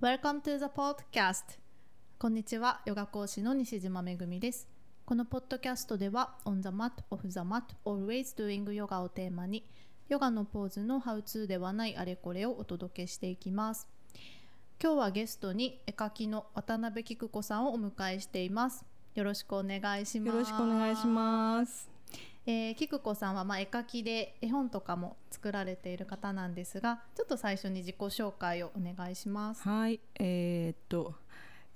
Welcome to the podcast. こんにちはヨガ講師の西島めぐみです。このポッドキャストでは On the mat, off the mat, always doing yoga をテーマにヨガのポーズのハウツーではないあれこれをお届けしていきます。今日はゲストに絵描きの渡辺菊子さんをお迎えしています。よろしくお願いします。よろしくお願いします。えー、菊子さんはまあ絵描きで絵本とかも作られている方なんですがちょっと最初に自己紹介をお願いします。はいえー、っと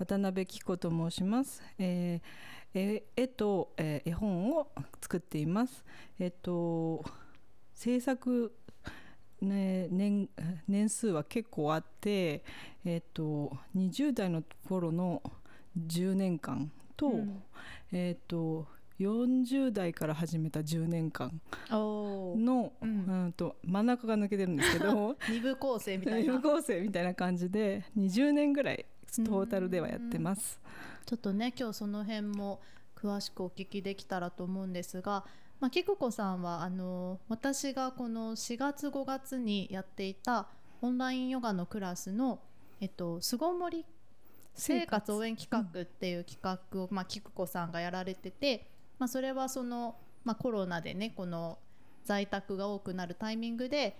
渡辺紀子と申します、えー、絵と、えー、絵本を作っています。えー、っと制作ね、年年数は結構あって、えー、と20代の頃の10年間と,、うん。えー、と40代から始めた10年間の、ううんん、と真ん中が抜けてるんですけど 二部構成みたい有な構成みたいな感じで20年ぐらいトータルではやってます。ちょっとね今日その辺も詳しくお聞きできたらと思うんですが、まあ、菊子さんはあの私がこの4月5月にやっていたオンラインヨガのクラスの「えっと、巣ごもり生活応援企画」っていう企画を、まあ、菊子さんがやられてて、まあ、それはその、まあ、コロナでねこの在宅が多くなるタイミングで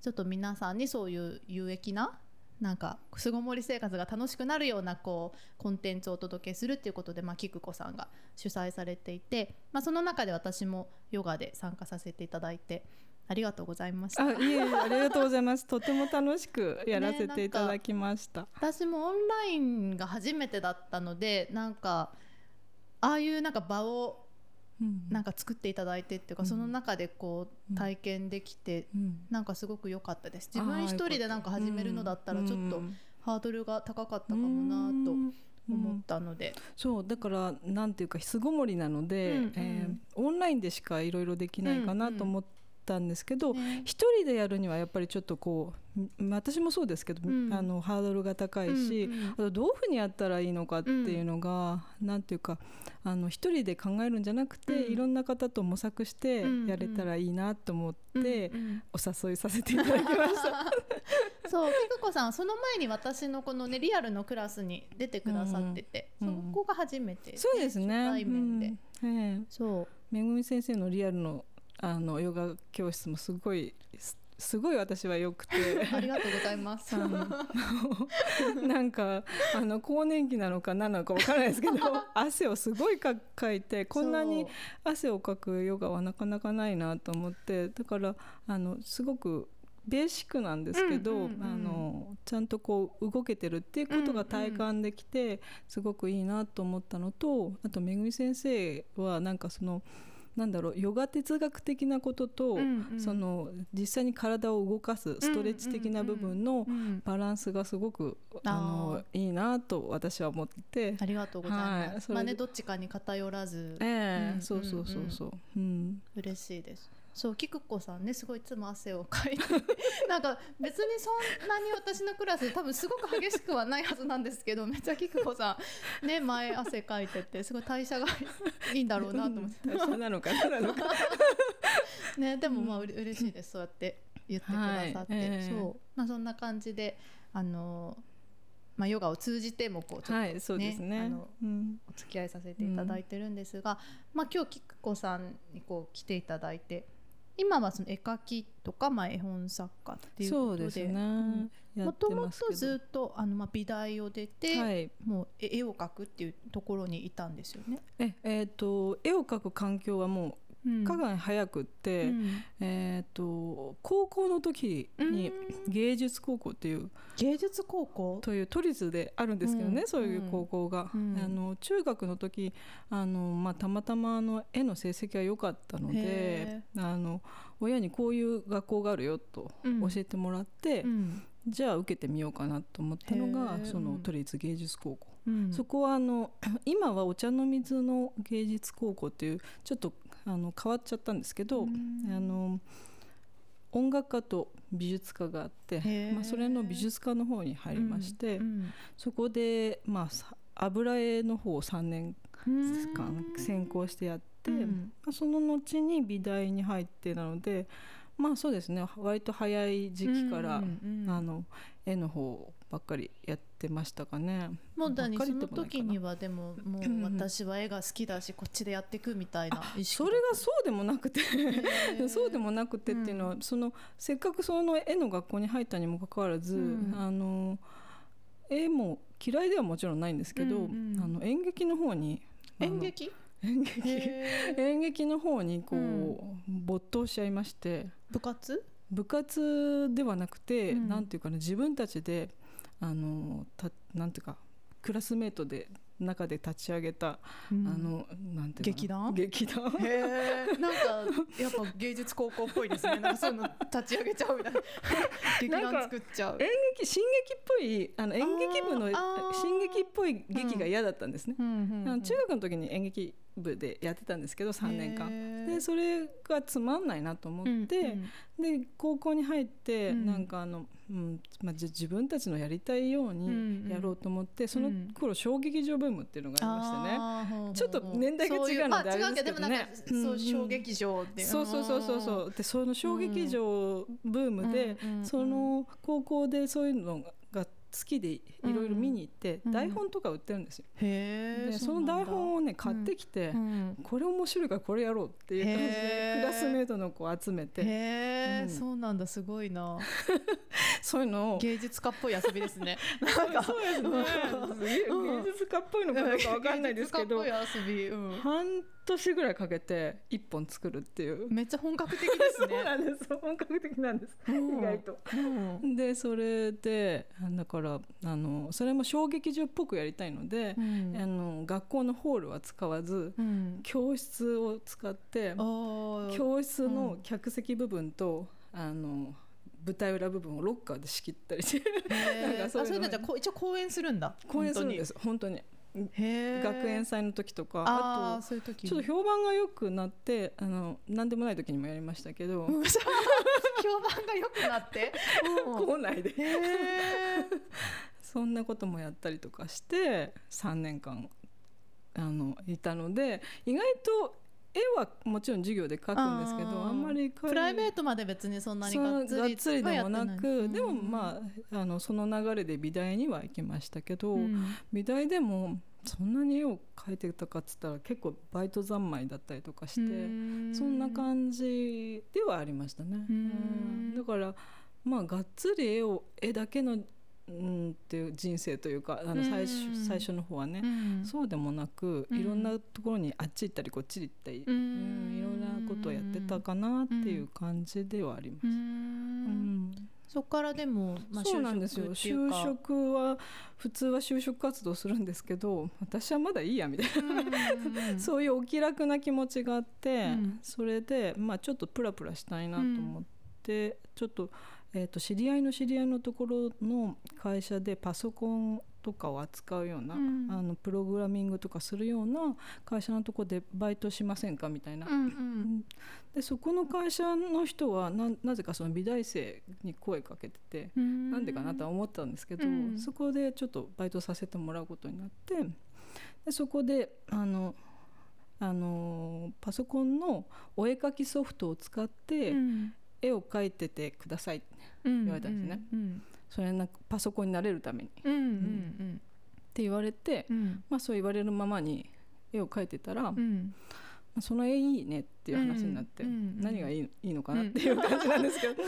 ちょっと皆さんにそういう有益ななんか巣ごもり生活が楽しくなるようなこうコンテンツをお届けするっていうことで、まあ、菊子さんが主催されていて、まあ、その中で私もヨガで参加させていただいてありがとうございましたあいえいえありがとうございます。とても楽しく やらせていただきました。私もオンラインが初めてだったのでなんかああいうなんか場をうんなんか作っていただいてっていうか、うん。その中でこう体験できて、うん。なんかすごく良かったです。自分一人でなんか始めるのだったらちょっとうん。ハードルが高かったかもなと思ったので、そうだからなんていうか巣ごもりなので、うんうん。えーオンラインでしかいろいろできないかなと思ったんですけど、ね。一人でやるにはやっぱりちょっとこう私もそうですけど、うん。あのハードルが高いし、うんうんあとどういうふうにやったらいいのかっていうのが、なんていうかあの一人で考えるんじゃなくて、うん。いろんな方と模索してうんうん。やれたらいいなと思って、うんうん。お誘いさせていただきました。そう菊子さんはその前に私のこのねリアルのクラスに出てくださってて、うんうん。そこが初めて、そうですね。初対面で、うん。ええ。そう。めぐみ先生のリアルのあのヨガ教室もすごいすすごい私は良くて。ありがとうございます。なんかあの更年期なのか何なのか分からないですけど 汗をすごいかかいてこんなに汗をかくヨガはなかなかないなと思ってだからあのすごくベーシックなんですけど、うんうんうんあのちゃんとこう動けてるっていうことが体感できて、すごくいいなと思ったのとあとめぐみ先生はなんかそのなんだろうヨガ哲学的なことと、うんうん。その実際に体を動かすストレッチ的な部分のうんバランスがすごく、ああのいいなと私は思って。ありがとうございます。はいそれで。まあねどっちかに偏らず、ええうんそうそうそう。そう、うん。嬉しいです。そう菊子さんねすごいいつも汗をかいて。なんか別にそんなに私のクラス多分すごく激しくはないはずなんですけどめっちゃ菊子さんね前汗かいててすごい代謝がいいんだろうなと思って。代謝なのか何なのか。ねでもまあうれ嬉しいですそうやって言ってくださって、はい。ええ。そうまあそんな感じであのまあヨガを通じてもこうちょっと、はいそうですね。あのうん。お付き合いさせていただいてるんですが、まあ今日菊子さんにこう来ていただいて今はその絵描きとか、まあ、絵本作家っていうことで。もともとずっとあの、まあ、美大を出て、はい。もう絵絵を描くっていうところにいたんですよね。ええーと絵を描く環境はもうんうかなり早くって、うん。えー、と高校の時に芸術高校っていう芸術高校？という都立であるんですけどね、うん。そういう高校が、うん。あの中学の時あの、まあ、たまたまあの絵の成績が良かったのでへあの親にこういう学校があるよとうん。教えてもらって、うん。じゃあ受けてみようかなと思ったのへがー。その都立芸術高校。うん。そこはあの今はお茶の水の芸術高校っていうちょっとあの変わっちゃったんですけど、うん。あの音楽科と美術科があってまあ、それの美術科の方に入りまして、うんそこで、まあさ、油絵の方を3年うん。間専攻してやって、うん。まあ、その後に美大に入ってなのでまあそうですね割と早い時期から、うんうんうん。あの絵の方をばっかりやってましたかね。もうだにその時にはでも もう私は絵が好きだしこっちでやっていくみたいなそれがそうでもなくて。そうでもなくてっていうのは、そのせっかくその絵の学校に入ったにもかかわらず、うんあの絵も嫌いではもちろんないんですけど、うんうんあの演劇の方に演劇？演劇？演劇の方にこう、うん。没頭しちゃいまして。部活？部活ではなくて、うん。なんていうかな自分たちであのたなんていうかクラスメートで中で立ち上げた、あのなんていう劇団？劇団？へえ なんかやっぱ芸術高校っぽいですね。なんかそういうの立ち上げちゃうみたいな。劇団作っちゃう。演劇新劇っぽいあの演劇部の新劇っぽい劇が嫌だったんですね、うんうん中学の時に演劇部でやってたんですけど3年間。でそれがつまんないなと思って、うんうん。で高校に入って、うん。なんかあの、うんまあ、じ自分たちのやりたいようにやろうと思って、その頃小劇場ブームっていうのがありましてね、ちょっと年代が違うのであれですけどね。そう小劇場っていうそうそうそうそうそう。でその小劇場ブームで、うんうんうんその高校でそういうのが好きでいろいろ見に行って、うん台本とか売ってるんですよ。へえでその台本をね買ってきて、うん。これ面白いからこれやろうっていう感じでクラスメートの子を集めて。へえ、うん。そうなんだすごいな。そういうのを芸術家っぽい遊びですね。なんかそうですね。うん芸術家っぽいのかどうかわかんないですけど 芸術家っぽい遊び、うん。半年ぐらいかけて一本作るっていう。めっちゃ本格的です そうねなんです。本格的なんです、うん意外と。う。んでそれでだからあのそれも小劇場っぽくやりたいので、うん。あの学校のホールは使わずうん。教室を使って教室の客席部分と、あの舞台裏部分をロッカーで仕切ったりして。なんかそういうの。あそういうのじゃ一応公演するんだ。公演するんです。本当に。本当に。へー学園祭の時とかあとそういう時ちょっと評判が良くなってあの何でもない時にもやりましたけど、うん。評判が良くなって？うん。校内で。そんなこともやったりとかして3年間あのいたので意外と絵はもちろん授業で描くんですけどあんまりプライベートまで別にそんなにそがっつりのがっつりでもなくいでもまああのその流れで美大には行きましたけど、うん。美大でもそんなに絵を描いてたかっつったら結構バイト三昧だったりとかして、うん。そんな感じではありましたね。だからまあがっつり絵を絵だけのうんっていう人生というかあの最初,、うん。最初の方はね、うん。そうでもなくうん。いろんなところにあっち行ったりこっち行ったり、うん。うんいろんなことをやってたかなっていう感じではあります。ううん。んそこからでも、まあ、そうなんですよ。就就職は普通は就職活動するんですけど私はまだいいやみたいな、うん そういうお気楽な気持ちがあって、うん。それで、まあ、ちょっとプラプラしたいなと思って、ちょっと,、えー、と知り合いの知り合いのところの会社でパソコンとかを扱うような、うん。あのプログラミングとかするような会社のところでバイトしませんかみたいな。うんうん。でそこの会社の人はななぜかその美大生に声かけてて、うん。なんでかなとは思ったんですけど、うん。そこでちょっとバイトさせてもらうことになってでそこであのあのパソコンのお絵描きソフトを使ってうん絵を描いててくださいってうん言われたんですね。うんそれなんかパソコンになれるために。っうんうん。て言われて、うん。まあ、そう言われるままに絵を描いてたら、まうん。あその絵いいねっていう話になって、うんうん何がいいいいのかなっていう感じなんですけど、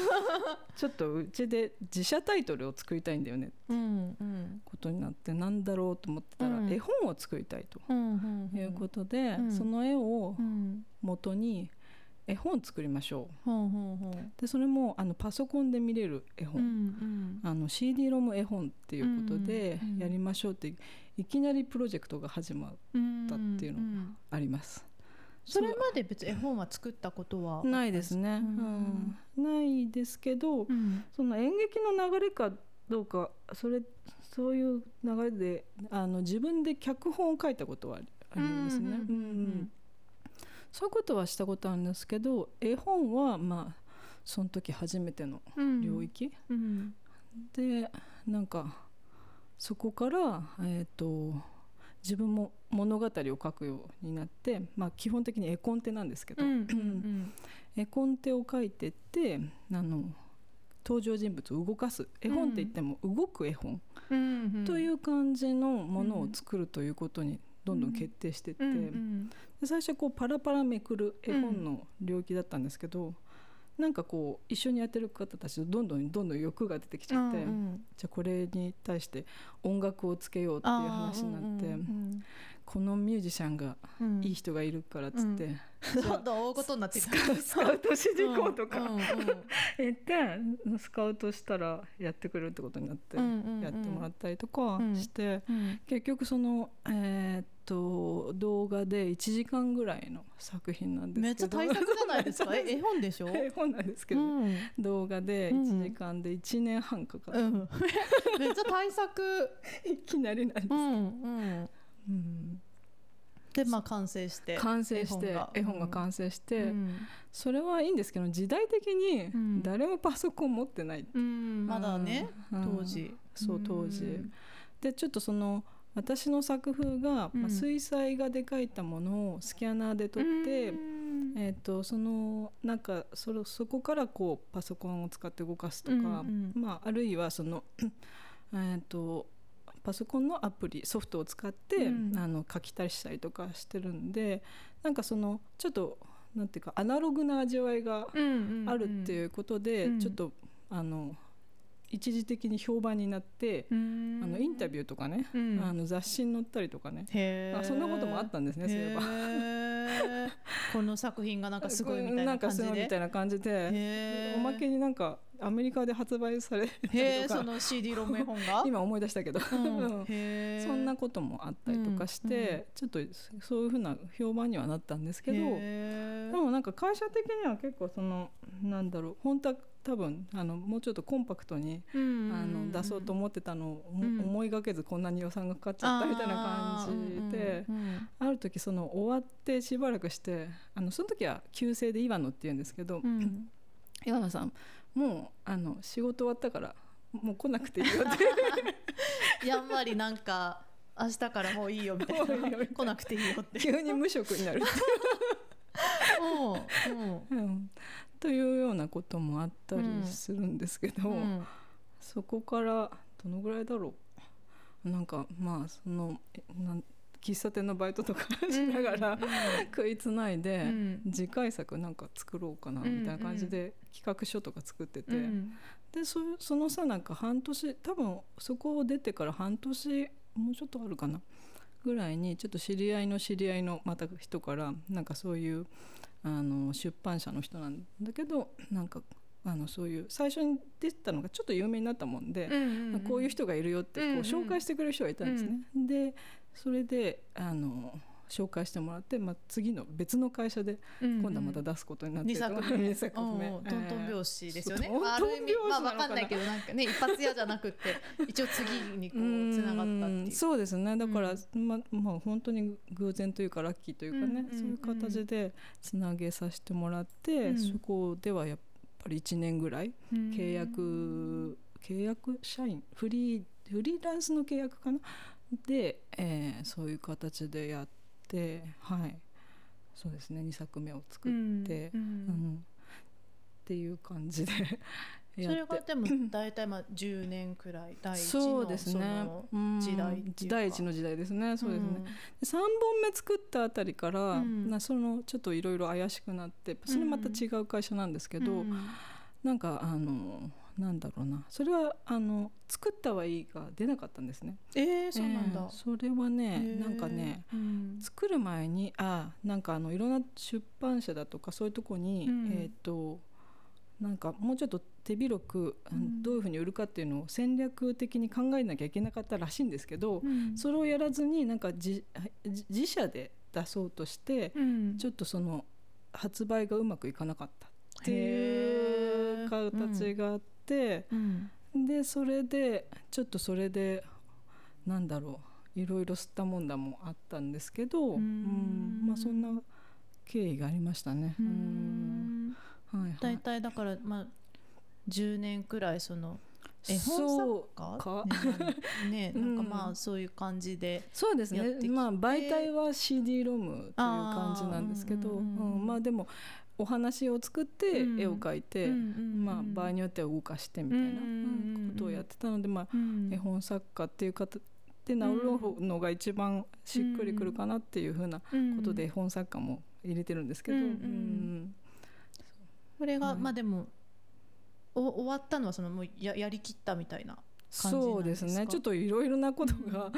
ちょっとうちで自社タイトルを作りたいんだよねうんうんことになってなんだろうと思ってたら、うん。絵本を作りたいとうんうん。いうことで、うん。その絵をうん。元に絵本作りましょう。ほうほうほう。でそれもあのパソコンで見れる絵う本、ん。あの CD ロム絵本っていうことでうんうんやりましょうっていきなりプロジェクトが始まうんだっていうのんあります。それまで別に絵本は作ったことはないですね、うんうん。ないですけど、うん。その演劇の流れかどうかそれそういう流れであの自分で脚本を書いたことはありますね。うんうん。うんうんそういうことはしたことあるんですけど絵本はまあその時初めてのうん。領域、うん。でなんかそこから、えー、と自分も物語を書くようになって、まあ、基本的に絵コンテなんですけど、うんうん 絵コンテを書いてってあの登場人物を動かす。絵本って言っても動く絵本うんうん。という感じのものを作るということにどんどん決定してって、うんうんで最初はこうパラパラめくる絵本の領域だったんですけど、なんかこう一緒にやってる方たちとどんどんどんどん欲が出てきちゃって、うんうん。じゃあこれに対して音楽をつけようっていう話になって、うんこのミュージシャンがいい人がいるからっつって、うん。どんどん大事になってスカウスカウトしに行こうとか、うん。うん。言ってスカウトしたらやってくれるってことになって、やってもらったりとかして、うん。結局そのえーっと動画で1時間ぐらいの作品なんですけど。めっちゃ大作じゃないですか？え絵本でしょ？絵本なんですけど、うん。動画で1時間で1年半かかる、うん、めっちゃ大作、いきなりなんです、うんうん、うん。でまあ完成して完成して絵絵本が。本が完成して、うん。それはいいんですけど時代的にうん。誰もパソコン持ってない、うん。まだね、うん。当時。そう当時、うんでちょっとその私の作風が、うん。まあ、水彩画で描いたものをスキャナーで撮って、うん。えー、とそのなんかそれそこからこうパソコンを使って動かすとか、うんうん。まあ、あるいはその えーとパソコンのアプリソフトを使って、うん。あの書きたりしたりとかしてるんでなんかそのちょっとなんていうかアナログな味わいがあるっていうことで、うん。ちょっとあの一時的に評判になって、あのインタビューとかね、うん。あの雑誌に載ったりとかね。あそんなこともあったんですねそういえば。この作品がなんかすごいみたいな感じで。みたいな感じで。おまけになんかアメリカで発売されたりへえとかその CD ロム絵本が？今思い出したけど、うん。そんなこともあったりとかして、ちょっとそういうふうな評判にはなったんですけど、でもなんか会社的には結構そのなんだろう本当は多分あのもうちょっとコンパクトに、うんあの出そうと思ってたのを、うん思いがけずこんなに予算がかかっちゃったみたいな感じで。ある時その終わってしばらくしてあのその時は旧姓で岩野っていうんですけど、岩野さんもうあの仕事終わったからもう来なくていいよって。やんわりなんか明日からもういいよみたいな。も ういいよみたいな。来なくていいよって。急に無職になる、う。んうんというようなこともあったりするんですけど、うん。うんそこからどのぐらいだろう。なんかまあそのえなん喫茶店のバイトとかしながら、食いつないで、うん。次回作なんか作ろうかなみたいな感じで企画書とか作ってて、うん。でそそのさなんか半年多分そこを出てから半年もうちょっとあるかなぐらいにちょっと知り合いの知り合いのまた人からなんかそういうあの出版社の人なんだけどなんかあのそういう最初に出てたのがちょっと有名になったもんで、うんこういう人がいるよってこううんうん。紹介してくれる人がいたんですね。でそれであの紹介してもらって、まあ、次の別の会社でうん今度はまた出すことになって二作目二作目。うん トントン拍子ですよね。そうまあある意味。まあトントン拍子なのかんないけどなんかね一発屋じゃなくて一応次にこう つながったってう。んいう。そうですね。だから、うままあ本当に偶然というかラッキーというかね、うんうんうん。そういう形でつなげさせてもらって、うん。そこではやっぱり1年ぐらいうん。契約、契約社員フリーフリーランスの契約かな？で、えーそういう形でやってはい。そうですね2作目を作って、うんうん。っていう感じで それがでも大体まあ10年くらい第一の時代っていうか。第一の時代ですね。そうですね、で3本目作ったあたりから、うん。なそのちょっといろいろ怪しくなってそれまた違う会社なんですけど、うん。なんかあのなんだろうな。それはあの作ったはいいが出なかったんですね。えー、そうなんだ。えー。それはね、へー。なんかねうん。作る前にあなんかあのいろんな出版社だとかそういうとこに、うん。えっ、となんかもうちょっと手広く、どういうふうに売るかっていうのを戦略的に考えなきゃいけなかったらしいんですけど、うん。それをやらずになんか自自自社で出そうとして、うん。ちょっとその発売がうまくいかなかったっていう形があって、うん。でそれでちょっとそれでなんだろういろいろ吸ったもんだもあったんですけど、ううん。んまあそんな経緯がありましたね。ううん。ん。はいはい。大体だからまあ10年くらいその絵本そう作か家？ねね うん。なんかまあそういう感じでそうですね。まあ媒体は CD ロムという感じなんですけど、うん。まあでもお話を作ってうん。絵を描いて、まあ、場合によっては動かしてみたいなことをやってたので、まあ、うん。絵本作家っていう方で名乗るのが一番しっくりくるかなっていうふうなことで絵本作家も入れてるんですけど、これが、はい。まあでもお終わったのはそのもうややりきったみたいなそうですね。ちょっといろいろなことが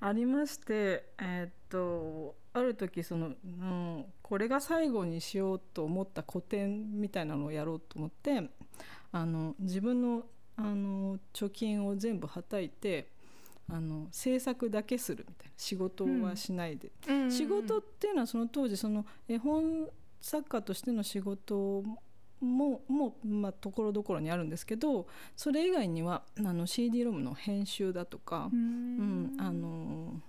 ありまして、えーっとある時その、うん、これが最後にしようと思った個展みたいなのをやろうと思ってあの自分のあの貯金を全部はたいてあの制作だけするみたいな仕事はしないで、仕事っていうのはその当時その絵本作家としての仕事ももまあ、ところどころにあるんですけどそれ以外にはあの CD ロムの編集だとか、うん。あの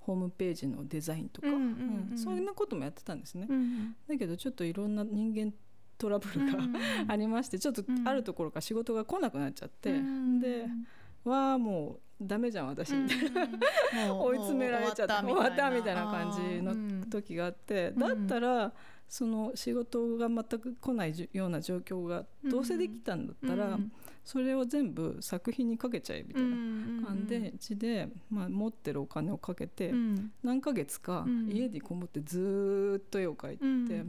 ホームページのデザインとか、うんうんうんうん。そんなこともやってたんですね。うんだけどちょっといろんな人間トラブルが、ありましてちょっとうんあるところから仕事が来なくなっちゃって、うん。でわあもうダメじゃん私。みたいな、な追い詰められちゃって終わったみたいな。感じのの時があって、うん。だったらその仕事が全く来ないような状況がどうせできたんだったら、それを全部作品にかけちゃえみたいな感じで、まあ、持ってるお金をかけて、何ヶ月かうん。家にこもってずーっと絵を描いて、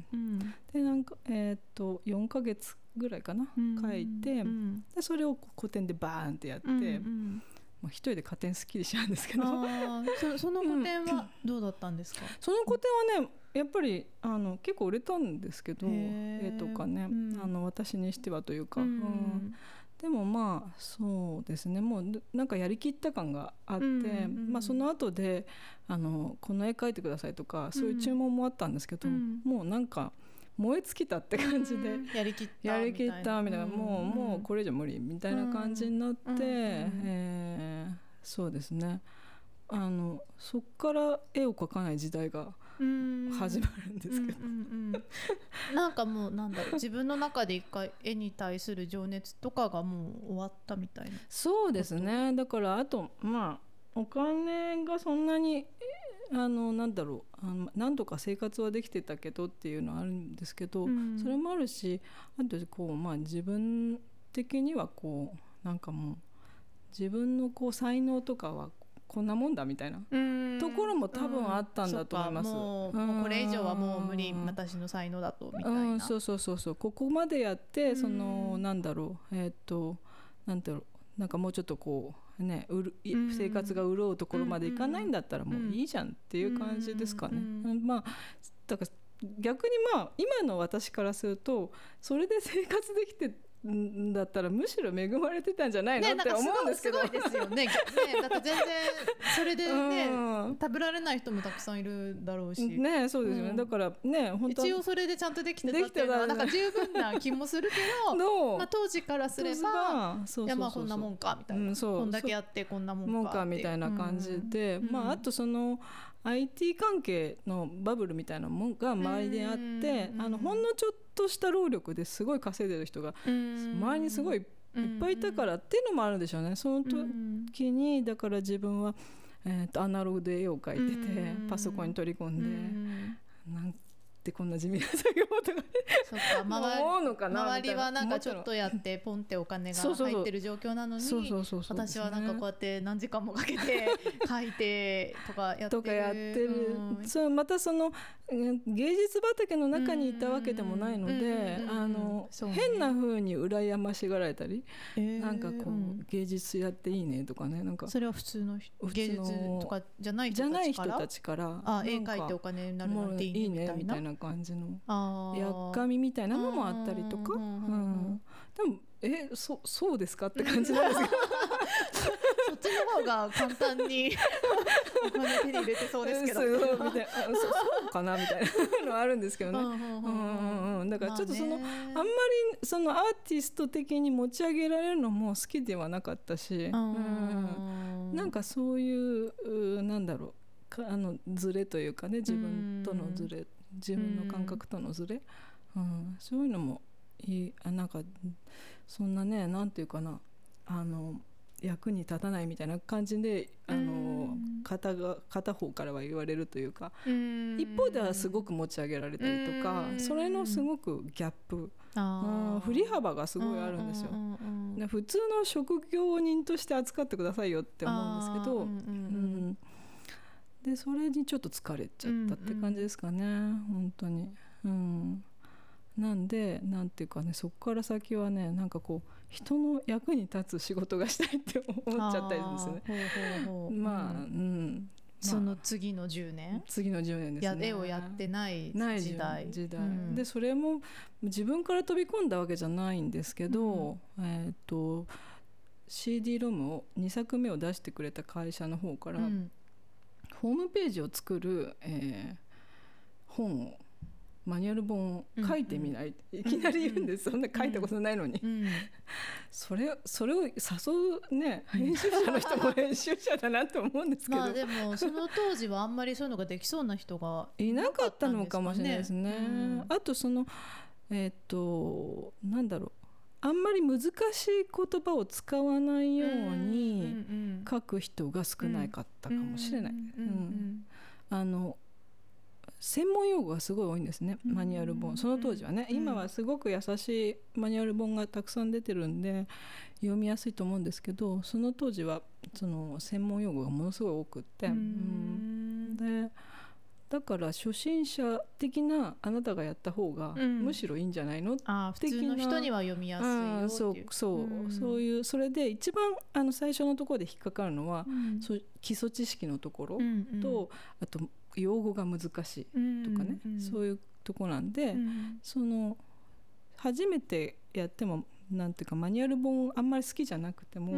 でなんか、えーっと4ヶ月ぐらいかな、描いて、でそれを古典でバーンってやって、まあ、一人で加点すっきりしちゃうんですけど。そ その古典はどうだったんですか、その個展はねやっぱりあの結構売れたんですけど絵とかね、うん。あの私にしてはというか、ううん。んでもまあそうですね。もうぬなんかやりきった感があって、うんうんまあ、その後であのこの絵描いてくださいとかそういう注文もあったんですけど、うん。もうなんか燃え尽きたって感じで。うん。やりきったやりきったみたいな、うん。もうもうこれ以上無理みたいな感じになって、うえーそうですね。あのそっから絵を描かない時代がうん。始まるんですけど、うんうんうん。なんかもうなんだろう。自分の中で一回絵に対する情熱とかがもう終わったみたいな。そうですね。だからあとまあお金がそんなにえあのなんだろうあのなんとか生活はできてたけどっていうのはあるんですけど、うん。それもあるしあとこう、まあ、自分的にはこうなんかもう自分のこう才能とかはこんなもんだみたいなところも多分あったんだと思います。うん。もううんもうこれ以上はもう無理私の才能だとみたいな。うん、そうそうそうそう。ここまでやってその、うん。なんだろうえーっとなんだろうなんかもうちょっとこうねうる生活が潤うところまでいかないんだったらもういいじゃんっていう感じですかね。まあだから逆にまあ今の私からするとそれで生活できてんだったらむしろ恵まれてたんじゃないの、ね、って思うんですけど。すごいですよね。ねだって全然それでね、うん。食べられない人もたくさんいるだろうし。ねそうですよね、うん。だからね本当。は一応それでちゃんとできてたっていうのはなんか十分な気もするけど、のまあ当時からすれば。いやまあこんなもんかみたいな、うんこんだけやってこんなもんかみたいな感じで、うん。まあ、あとその IT 関係のバブルみたいなもんが周りであって、うんあのほんのちょっとした労力ですごい稼いでる人が周りにすごいいっぱいいたからっていうのもあるんでしょうね。その時にだから自分は、えー、とアナログで絵を描いてて、うんパソコンに取り込んで、うんなんてこんな地味な作業とか。そっか思周うのかな周りはなんかちょっと。やってポンってお金が入ってる状況なのに私はなんかこうやって何時間もかけて 書いてとかやってる。とかやってる、うん。そうまたそのうん芸術畑の中にいたわけでもないので、変な風に羨ましがられたり、えー。なんかこう、うん芸術やっていいねとかねなんか。それは普通の芸術とかじゃないじゃない人人たちからたちからあ絵描いてお金になるなんていいねねみたいなな感じのやっかみみたいなのもあったりとか、ううんでもえそそうですか？って感じなんですけど。そっちの方が簡単に お金手に入れてそうですけど。そうみたいな。あそうそうかな？みたいなのはあるんですけどね。うんだからちょっとその、まあんまりそのアーティスト的に持ち上げられるのも好きではなかったし、うんなんかそういううなんだろう。かあのズレというかね自分とのズレ自分の感覚とのズレ、うん、そういうのもいい。あなんかそんなねなんていうかな。あの役に立たないみたいな感じであの片が片方からは言われるというか、うん。一方ではすごく持ち上げられたりとか、うん。それのすごくギャップ、うん。振り幅がすごいあるんですよ。普通の職業人として扱ってくださいよって思うんですけど、あーうんうん。うんでそれにちょっと疲れちゃったって感じですかね、本当に。うん、なんでなんていうかねそこから先はねなんかこう人の役に立つ仕事がしたいって思っちゃったりするんですね。まあ、ううん。んその次の10年、次の10年ですね。や絵をやってない時代。時代、うん。でそれも自分から飛び込んだわけじゃないんですけど、えっ、と CD ロムを2作目を出してくれた会社の方から、うんホームページを作る、えー本をマニュアル本を書いてみない、いきなり言うんです、そんな書いたことないのに、うんそれそれを誘うね編集者の人も編集者だなと思うんですけど、まあでもその当時はあんまりそういうのができそうな人がいなかったのかもしれないですね。うん。あとそのえっ、となんだろうあんまり難しい言葉を使わないように書く人が少なかったかもしれない。あの専門用語がすごい多いんですねうんマニュアル本。その当時はね。うん今はすごく優しいマニュアル本がたくさん出てるんで読みやすいと思うんですけどその当時はその専門用語がものすごい多くって、ううんん。でだから初心者的なあなたがやった方がうん。むしろいいんじゃないの、あー普通の人には読みやすいうんそう。そう、うん。そういうそれで一番あの最初のところで引っかかるのは、うん。基礎知識のところうんうん。と、あと用語が難しいうんとかね、うんそういうとこなんで、うん。その初めてやってもなんていうかマニュアル本あんまり好きじゃなくても、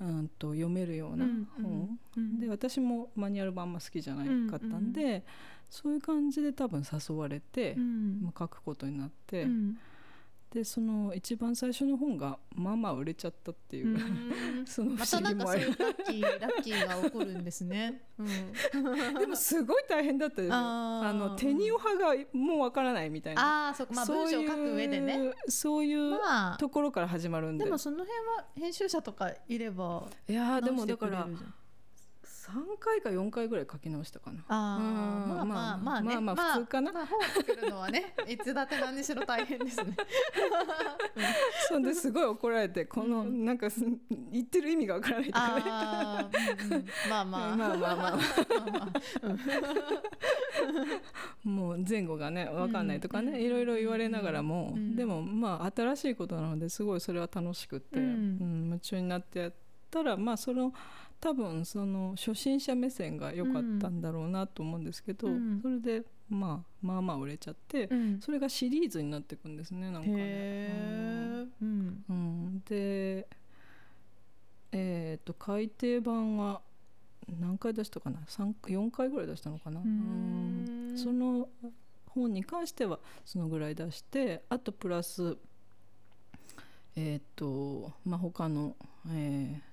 ううんんと読めるようなうん本、うん。で私もマニュアル本あんま好きじゃなかったんで、そういう感じで多分誘われて、うん。まあ、書くことになって、うんでその一番最初の本がまあまあ売れちゃったっていう、うん。そのま不思議たなんかそうもあるいうラッキーラッキーが起こるんですね。うん、でもすごい大変だったですよ。あの手におはがもうわからないみたいな。ああ、そまあそういう文章を書く上でね。そういうまあ。ところから始まるんで、でもその辺は編集者とかいればいやーでもだから3回か4回ぐらい書き直したかな。あうん。あ、まあまあまあね、まあまあ普通かな。まあ、本を作るのはね、いつだって何にしろ大変ですね。そんですごい怒られてこのうん。なんかす言ってる意味がわからないとかね。ああ、うんうん。まあまあ、まあまあまあ。まあまあ。もう前後がねわかんないとかね、うんいろいろ言われながらも、うん。でもまあ新しいことなのですごいそれは楽しくって、ううんん夢中になってやったらまあその多分その初心者目線が良かったんだろうなと思うんですけど、うん。それでまあまあまあ売れちゃって、うん。それがシリーズになっていくんですねなんかね。うん、でえっ、と改訂版は何回出したかな？3 4回ぐらい出したのかな？うーん。その本に関してはそのぐらい出してあとプラスえっ、とまあ他の、えー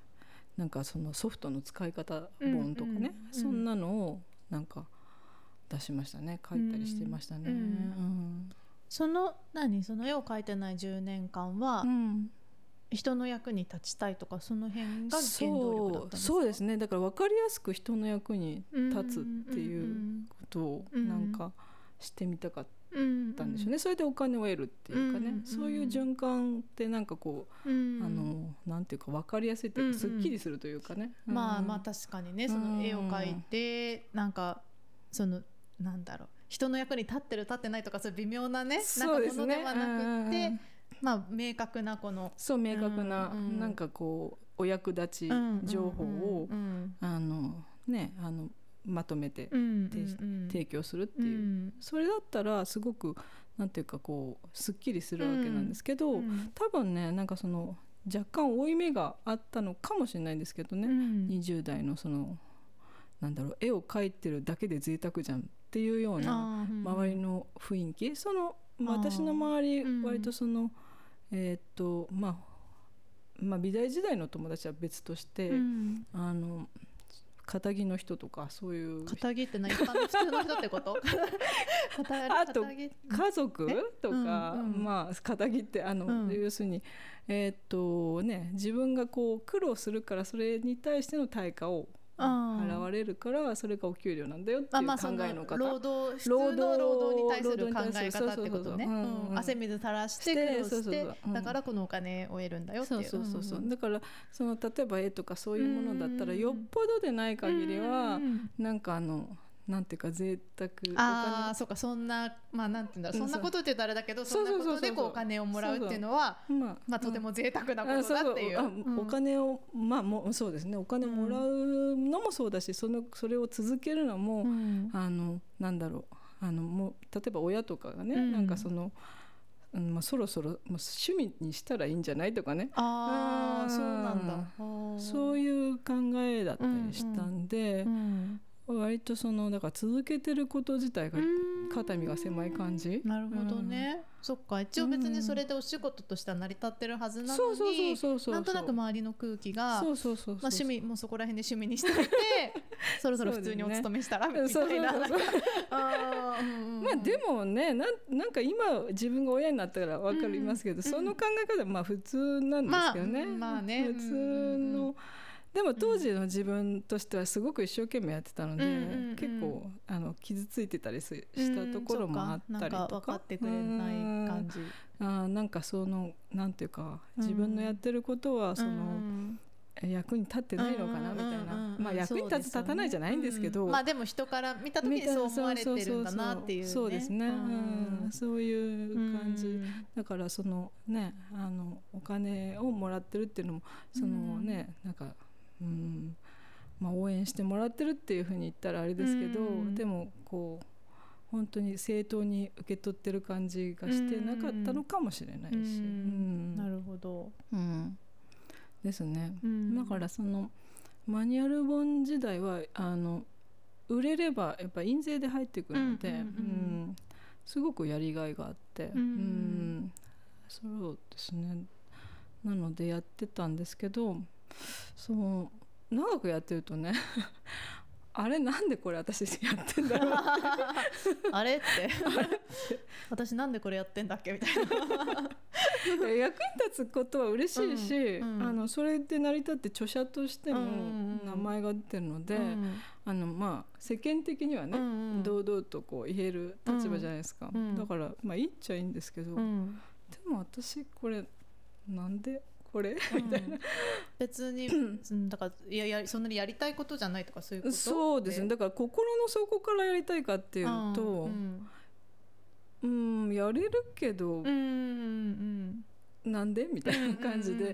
なんかそのソフトの使い方本とかね、うんうんうんそんなのをなんか出しましたね。書いたりしてましたね。うんうんその何？その絵を描いてない10年間は、うん。人の役に立ちたいとかその辺が原動力だったんですか？そうそうですね。だから分かりやすく人の役に立つっていうことをうんなんかしてみたかっうんたんでしょうね、それでお金を得るっていうかね、うんそういう循環ってなんかこう、うんあのなんていうか分かりやすいっていうか、うんうん。すっきりするというかね、まあうん。まあ確かにねその絵を描いてなんかそのなんだろう。人の役に立ってる立ってないとかそういう微妙なねなんかものではなくって、まあ明確なこのそう明確な、うんうん。なんかこうお役立ち情報を、うん。あのねあのまとめてうんうん提供するってういう、ん。それだったらすごくなんていうかこうすっきりするわけなんですけど、うん。多分ねなんかその若干負い目があったのかもしれないんですけどね、うん。20代のそのなんだろう絵を描いてるだけで贅沢じゃんっていうような周りの雰囲気。そのまああー。私の周りうん。割とその、えーっとまあまあ美大時代の友達は別として、うん。あの肩着の人とかそういう。肩着って何一般の普通の人ってこと？肩あと家族とか、うんうんまあ肩着ってあの、うん。要するにえーっとね自分がこう苦労するからそれに対しての対価をうん払われるからそれがお給料なんだよっていう考えの方、労働普通労働の労働に対する考え方ってことね。汗水垂らして苦労してだからこのお金を得るんだよっていそううそうそう。そう、だからその例えば絵とかそういうものだったらうん。よっぽどでない限りはなんかあのなんていうか贅沢おああそうかそんなまあなんて言うんだろううんそんなことって言うとあれだけどそんなことでこうお金をもらうっていうのは金まあまあとても贅沢なこあとだっていう。お金をまあもうそうですね。お金をもらうのもそうだしそのそれを続けるのも、うん。あのなんだろう。あのもう例えば親とかがね、うん。なんかその、うんまあ、そろそろもう趣味にしたらいいんじゃないとかね。うんああそうなんだ。そういう考えだったりしたんでう、ん割とそのだから続けてること自体がうん。肩身が狭い感じ。なるほどね、そっか。一応別にそれでお仕事としては成り立ってるはずなのになんとなく周りの空気が趣味もうそこら辺で趣味にしておいてそろそろ普通にお勤めしたらみたいな。まあでもねなんなんか今自分が親になったから分かりますけど、んその考え方はまあ普通なんですけどね、まあまあね。普通うんうんうのでも当時の自分としてはすごく一生懸命やってたので、うんうんうん。結構あの傷ついてたりすしたところもあったりとか,、うん。か分かってくれない感じうん。あーなん。かそのなん。ていうか自分のやってることはその、うん。え役に立ってないのかなみたいな、うん。うん。うん。うん。まあ役に立つ立たないじゃないん。ですけど、うん。まあでも人から見た時にそう思われてるん。だなっていうねそうですね、うん。そういう感じ、うん。だからそのねあのお金をもらってるっていうのもそのね、なん。かうん。まあ応援してもらってるっていうふうに言ったらあれですけど、うん。でもこう本当に正当に受け取ってる感じがしてなかったのかもしれないし、うん。うん。なるほど、うん。ですね。うん。だからそのマニュアル本時代はあの売れればやっぱ印税で入ってくるので、うん。すごくやりがいがあって、うん。うん。そうですね。なのでやってたんですけどそう長くやってるとね あれなんでこれ私やってんだろう あれって。私なんでこれやってんだっけみたいな。役に立つことは嬉しいし、うんうん。あのそれで成り立って著者としてもうんうんうん名前が出てるので、うん。あのまあ世間的にはね、うんうん堂々とこう言える立場じゃないですか、うん。だからまあいいっちゃいいんですけど、うん。でも私これなんでこれうん。別に、うん、だからいやいやそんなにやりたいことじゃないとかそういうこと？そうですね。だから心の底からやりたいかっていうとうんうん。やれるけど、うんうんなんで？みたいな感じで、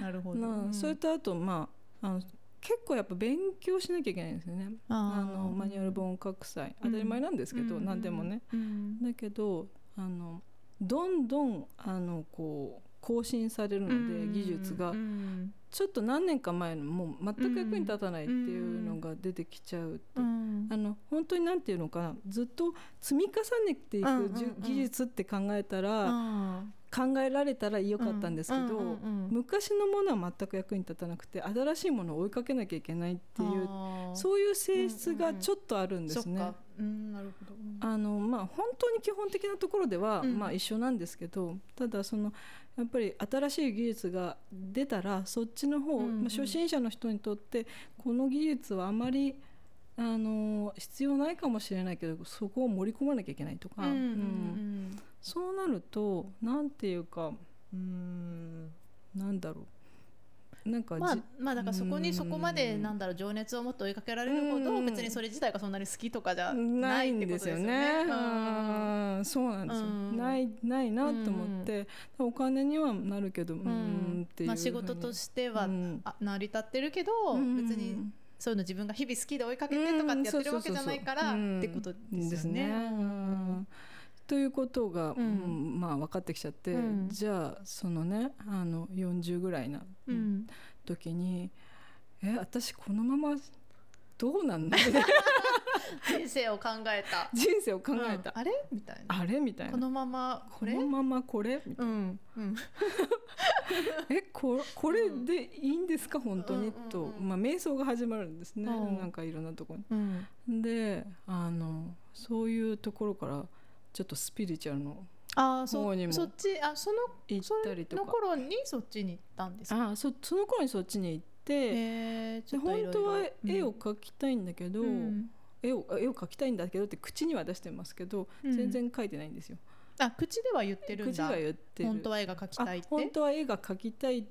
なるほど、なそれとあとまああの結構やっぱ勉強しなきゃいけないんですよね。あのマニュアル本を書く際当たり前なんですけど、うん何でもね、うん。だけどあのどんどんあのこう更新されるので、うん。技術が、うん。ちょっと何年か前のもう全く役に立たないっていうのが出てきちゃうって、うん。あの本当に何て言うのかな。ずっと積み重ねていく技術って考えたら、あ考えられたらよかったんですけど、昔のものは全く役に立たなくて新しいものを追いかけなきゃいけないっていうそういう性質がちょっとあるんですね。あのまあ、本当に基本的なところでは、うん。まあ、一緒なんですけどただそのやっぱり新しい技術が出たらそっちの方、うんうん。まあ、初心者の人にとってこの技術はあまりあの必要ないかもしれないけどそこを盛り込まなきゃいけないとか、うんうんうんそうなるとなんていうかうーんなんだろうなんかじ、まあまあだからそこにそこまでうんなんだろう情熱をもっと追いかけられるほどうん。別にそれ自体がそんなに好きとかじゃなないんですよことですよね。ね。うん。そうなんですよ。うん。ないないなと思って、お金にはなるけど、ううんんっていうまあ仕事としてはうん。あ成り立ってるけどうん。別にそういうの自分が日々好きで追いかけてとかってやってるわけじゃないからうん。ってことですよね。うんということが、うん。うんまあ分かってきちゃって、うん。じゃあそのねあの40ぐらいなうん。時に、え私このままどうなんだ 人生を考えた。人生を考えた、うん。あれ？みたいな。あれ？みたいな。このままこれ？このままこれ？みたいな。うん。うん。えここれでいいんですか？本当に、うんうんうんと、まあ、瞑想が始まるんですね、うん。なんかいろんなとこに。であのそういうところからちょっとスピリチュアルのああそ方にもそっちあその行ったりとか。の頃にそっちに行ったんですか？あそその頃にそっちに行って、で本当は絵を描きたいんだけど、うん。絵を絵を描きたいんだけどって口には出してますけど、うん。全然描いてないんですよ。あ口では言ってるんだ。口は言ってる。本当は絵が描きたいって？あ本当は絵が描きたいって、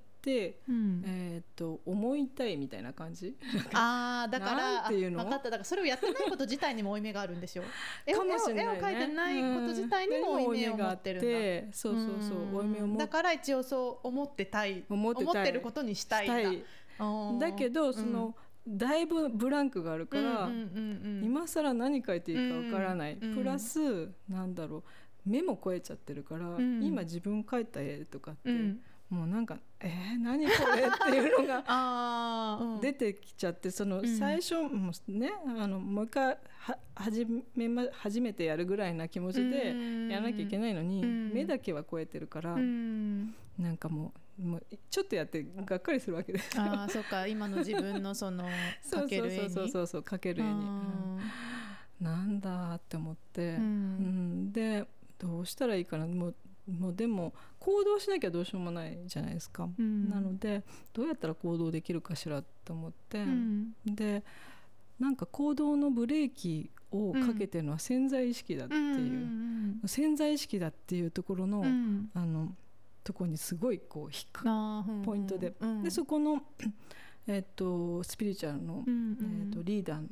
うん。えーっと思いたいみたいな感じ？あーだからなんていうの？あ分かった。だからそれをやってないこと自体にも負い目があるんでし れない、ね、絵を描いてないこと自体にも負い目を持ってるんだ、そうそうそう負い目をだから一応そう思ってたい思ってることにしたいんだ。けどその、だいぶブランクがあるから、うんうんうんうん。今更何書いていいかわからない、うんプラスなんだろう目も超えちゃってるから、ん。今自分描いた絵とかって、うんもうなんか「えー、何これ?」っていうのが 出てきちゃってそのん。最初もねあのもう一回は始めま初めてやるぐらいな気持ちでやらなきゃいけないのに、うん。目だけは超えてるから、うん。なんかもうもうちょっとやってがっかりするわけです。あーそっか。今の自分のその そう描ける絵に。そうそうそうそう描ける絵に、うん。なんだって思って、うん。うん。でどうしたらいいかな。もうもうでも行動しなきゃどうしようもないじゃないですか、うん。なのでどうやったら行動できるかしらと思って、うん。でなんか行動のブレーキをかけてるのは潜在意識だっていう、ん潜在意識だっていうところの、うん。あのところにすごいこう引っかあーうんポイントで。うん。でそこの、えっとスピリチュアルの、うんえっとリーダーうん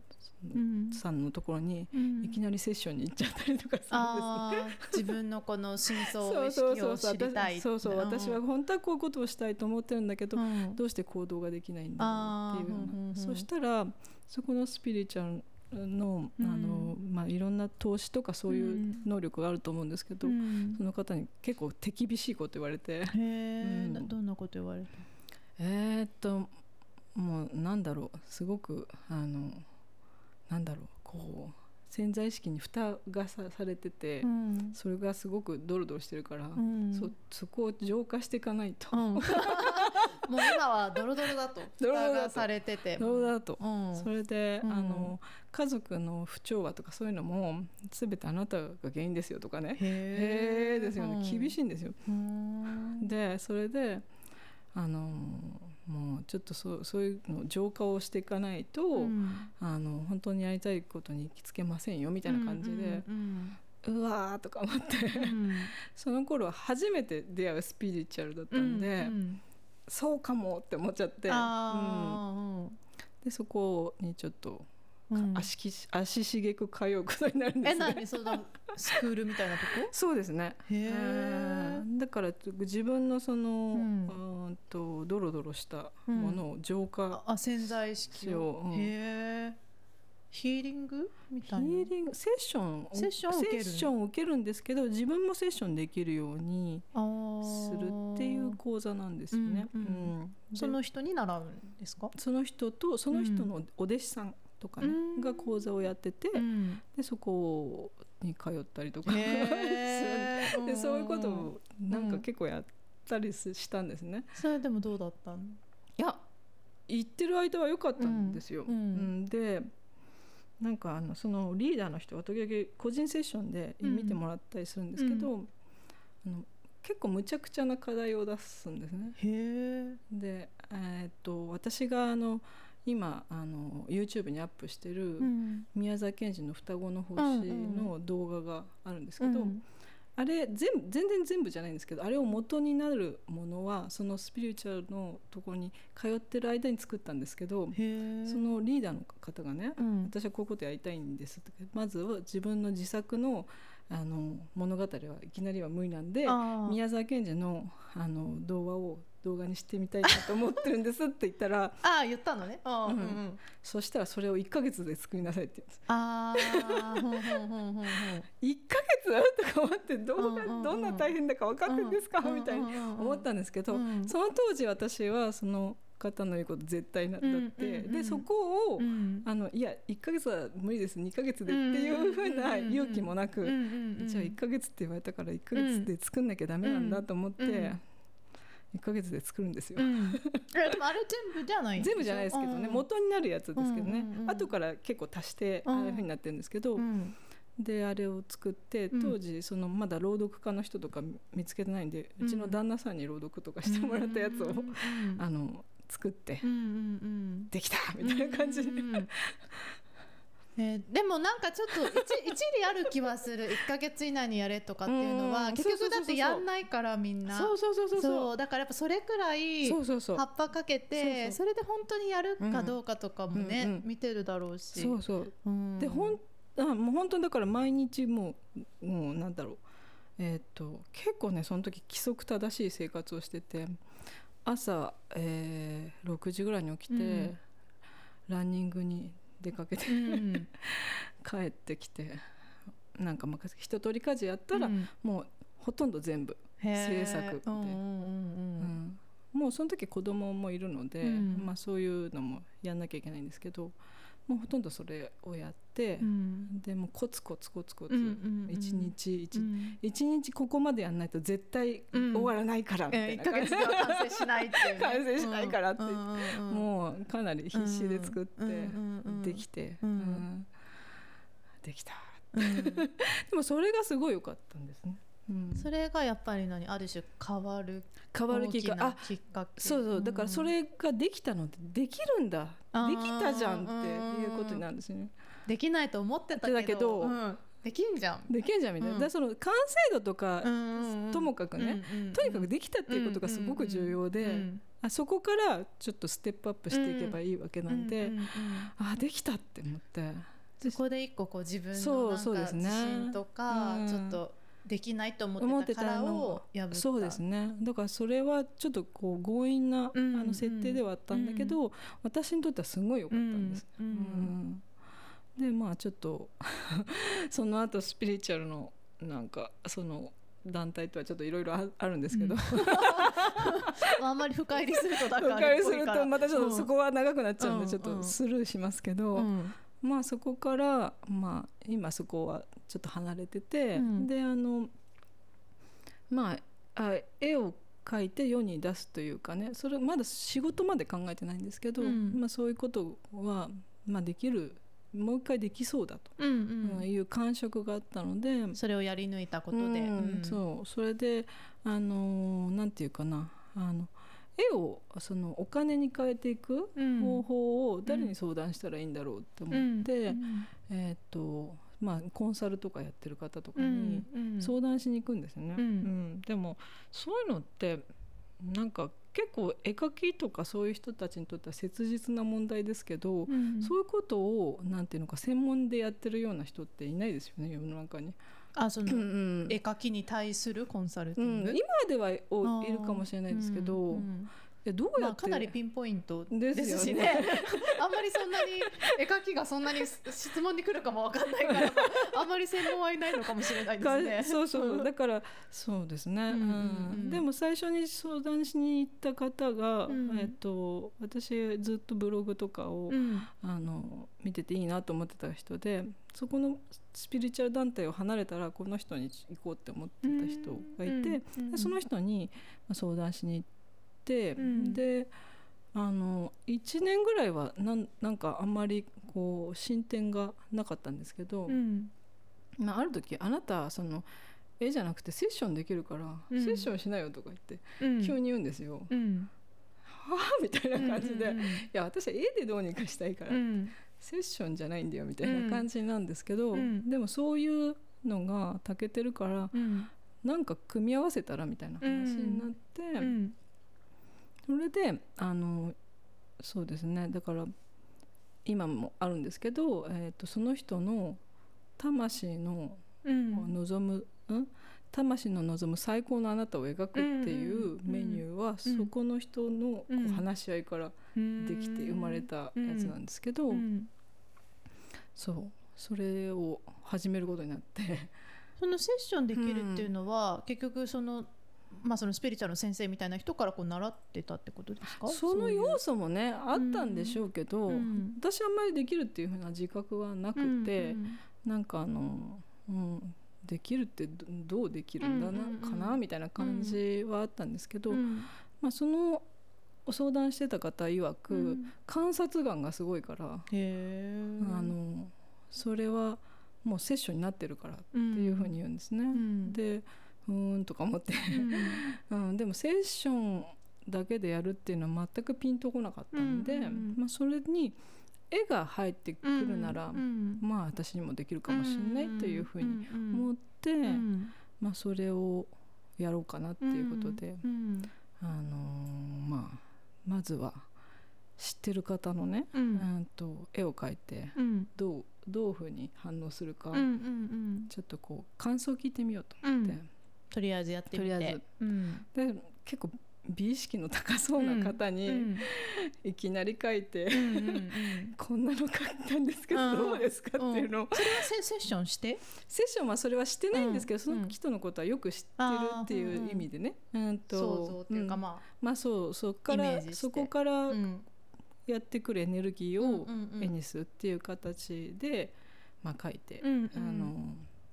さんのところにうん。いきなりセッションに行っちゃったりとかするんですね。自分のこの真相そう意識を そうそうそう知りたい私そうそう私は本当はこういうことをしたいと思ってるんだけど、うん。どうして行動ができないんだろうっていうような。そしたらそこのスピリチュアルのあの、まあ、いろんな投資とかそういう能力があると思うんですけど、うん。その方に結構手厳しいこと言われて。うん。などんなこと言われた？えーっともうなんだろう。すごくあのなんだろうこう潜在意識に蓋がさされてて、うん。それがすごくドロドロしてるから、うん。そそこを浄化していかないと。うん。もう今はドロドロだと。ドロドロだと。蓋がされてて。どうだと、うん。それで、うん。あの家族の不調和とかそういうのも全てあなたが原因ですよとかね。へへえですよね、厳しいんですよ。うん。でそれであのもうちょっとそうそういうの浄化をしていかないと、うん。あの本当にやりたいことに行きつけませんよみたいな感じで、うんうわーとか思ってうん。その頃は初めて出会うスピリチュアルだったんで、うんそうかもって思っちゃって、うん。あでそこにちょっとーうん。足き足しげく通うことになるんでえすね。何そのスクールみたいなとこ？そうですね。へえうん。だから自分のその、うん。うーんとドロドロしたものを浄化、あ潜在意識を。う。うん。へえヒーリングみヒたいな？ーリングセッションをセッションを受ける？セッションを受けるんですけど自分もセッションできるようにするっていう講座なんですよね。うんうんその人に習うんですか？その人とその人のお弟子さんとかね、うん。が講座をやってて、うん。でそこに通ったりとかへー。でそういうことうん。をなんか結構やったりすしたんですね。それでもどうだったの？いや言ってる間は良かったんですよ。うん。うん。うん。でなんかあのそのリーダーの人は時々個人セッションで見てもらったりするんですけど、あの結構むちゃくちゃな課題を出すんですね。で、えーっと私があの今あの YouTube にアップしてるうん。宮沢賢治の双子の星の動画があるんですけど、うん。あれ全部全然全部じゃないんですけどあれを元になるものはそのスピリチュアルのところに通ってる間に作ったんですけどそのリーダーの方がね、うん。私はこういうことやりたいんですってまずは自分の自作のあの物語はいきなりは無理なんで宮沢賢治のあの動画を動画にしてみたいなと思ってるんですって言ったら あー言ったのね。うんうん。うんそしたらそれを1ヶ月で作りなさいって言うんです。あーほんほんほんほんほん。1ヶ月とか思ってどううんうんうん。どんな大変だか分かってんですかみたいに思ったんですけど、うん。その当時私はその方の言うこと絶対なだって、でそこを、うん。あのいや1ヶ月は無理です2ヶ月でっていうふうな勇気もなく、じゃあ1ヶ月って言われたから1ヶ月で作んなきゃダメなんだと思って、1ヶ月で作るんですよ。うん。えでもあれ全部じゃない全部じゃないですけどね、元になるやつですけどね、うんうんうん後から結構足してうん。ああいうふうになってるんですけど、うん。であれを作ってうん。当時そのまだ朗読家の人とか見つけてないんで、うちの旦那さんに朗読とかしてもらったやつを、あの作ってできたみたいな感じ。で、うんうんうん えーでもなんかちょっと一 一理ある気はする。1か月以内にやれとかっていうのうん。は結局だってやんないからみんな。そうそうそうそうそう。だからやっぱそれくらい葉っぱかけてそれで本当にやるかどうかとかもね、うんうん見てるだろうし。そうそう。うん。でほんあもう本当にだから毎日もうもうなんだろう。えーっと結構ねその時規則正しい生活をしてて朝、えー6時ぐらいに起きて、うん。ランニングに出かけて、うん。帰ってきてなんかまあ一通り家事やったら、うん。もうほとんど全部、制作って。うんうんうんううんん。もうその時子供もいるので、うん。まあ、そういうのもやんなきゃいけないんですけどもうほとんどそれをやって、うん。でもうコツコツコツコツ、うんうんうん一日一,、うん。一日ここまでやんないと絶対うん終わらないからみたえー1いな感じ。か月では完成しないっていうね。完成しないからってうんうんうん。もうかなり必死で作って、うんうんうんできて、うん。うん。できたうん。でもそれがすごい良かったんですね、うん。それがやっぱり何ある種変わる変わるきっかけ大あきなきっかけ。そうそう。だからそれができたのでできるんだ。あー。できたじゃんっていうことになるんですよね。できないと思ってたけど。だけどうん。できんじゃん。できんじゃんみたいな、うん。だその完成度とか、ともかくね、とにかくできたっていうことがすごく重要で、あそこからちょっとステップアップしていけばいいわけなんで、あできたって思って。そこで一個こう自分そうのなんかそうですね。自信とかうん。ちょっとできないと思思ってた殻を破った。そうですね。だからそれはちょっとこう強引な、うんあの設定ではあったんだけど、私にとってはすごい良かったんです。うん。うん。でまあちょっと その後スピリチュアルのなんかその団体とはちょっといろいろあるんですけど、うん。あんまり深入りするとだから深入りするとまたちょっとそこは長くなっちゃうんうん。でちょっとスルーしますけど、うんまあそこからまあ今そこはちょっと離れてて、うん。であのまああ絵を描いて世に出すというかねそれまだ仕事まで考えてないんですけど、うん。まあ、そういうことは、まあ、できるもう一回できそうだと、うんうん。いう感触があったので、それをやり抜いたことで、うんうん。そう。それであのなんていうかなあの絵をそのお金に変えていくうん。方法を誰に相談したらいいんだろうって思って、うん。えーっとまあ、コンサルとかやってる方とかうに相談しに行くんですよね。うん。うん。でもそういうのってなんか結構絵描きとかそういう人たちにとっては切実な問題ですけど、うん。そういうことをなんていうのか専門でやってるような人っていないですよね世の中に。あそのうん絵描きに対するコンサルテうんィング、今ではおいるかもしれないですけど、うんうんえどうやまあ、かなりピンポイントでですすよね。しね。あんまりそんなに絵描きがそんなに質問に来るかもわかんないから あんまり専門はいないのかもしれないですね。か。そうそう。だからそうですね、うんうんうん。うん。でも最初に相談しに行った方が、うん。えっと、私ずっとブログとかを、うん。あの見てていいなと思ってた人でそこのスピリチュアル団体を離れたらこの人に行こうって思ってた人がいて、うんでその人にまあ相談しに行って、うん。であの1年ぐらいはなんなんかあんまりこう進展がなかったんですけど、うん。まあ、ある時あなたその絵じゃなくてセッションできるから、うん。セッションしなよとか言ってうん。急に言うんですよ。うん。はあみたいな感じで、うんいや私は絵でどうにかしたいから、うん。セッションじゃないんだよみたいな感じなんですけど、うん。でもそういうのがたけてるからうん。なんか組み合わせたらみたいな話になって、うんそれであのそうですね。だから今もあるんですけど、えー、とその人の魂のうん。望む、うん、魂の望む最高のあなたを描くっていうメニューは、うん。そこの人の話し合いからできて生まれたやつなんですけど、うん。そう。それを始めることになって。そのセッションできるっていうのは、結局そのまあそのスピリチュアルの先生みたいな人からこう習ってたってことですか？その要素もねあったんでしょうけど、うん。私あんまりできるっていうふうな自覚はなくて、うんなんかあの、うん、できるってどどうできるんだな、かなみたいな感じはあったんですけど、うん。まあ、その相談してた方曰く、うん。観察眼がすごいから、あのそれはもうセッションになってるからっていうふうに言うんですね。うん。でうーんとか思って、うん。うん、でもセッションだけでやるっていうのは全くピンとこなかったんで、うんうんうん。まあ、それに絵が入ってくるなら、うんまあ私にもできるかもしれないというふうに思思って、うん。まあ、それをやろうかなっていうことで、うんあのーまあ、まずは知ってる方のね、ううんん、と絵を描いてうん。どうどういうふうに反応するか、うんうんちょっとこう感想を聞いてみようとうん思って、とりあえずやってみて。とりあえず。うん。で結構美意識の高そうな方に、うん。いきなり描いて、うんうんうん。こんなの描いたんですけうん。どどうですかっていうのを、それはセセッションして？セッションはそれはしてないんですけど、うん。その人のことはよく知ってるっていう意味でね、うん。と想像っていうかうん。ままあそうそこからそこからあうん。やってくるエネルギーをうんうんうん。絵にするっていう形で、まあ、書いて、うんうん。あの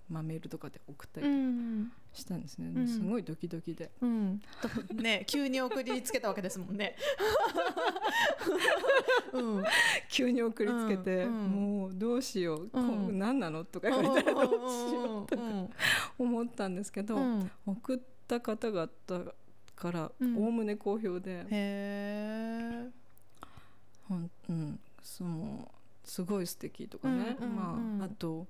まあ、メールとかで送ったうりんしたんですね、うん。すごいドキドキで。うん。とね 急に送りつけたわけですもんね。うん。急に送りつけて、もうどうしよう、こうん。う何なのとか言われたらどうしようとか思ったんですけど、うん。送った方々からうん。おおむね好評で、へえ。ほんうん、そのすごい素敵とかね、まあ、あと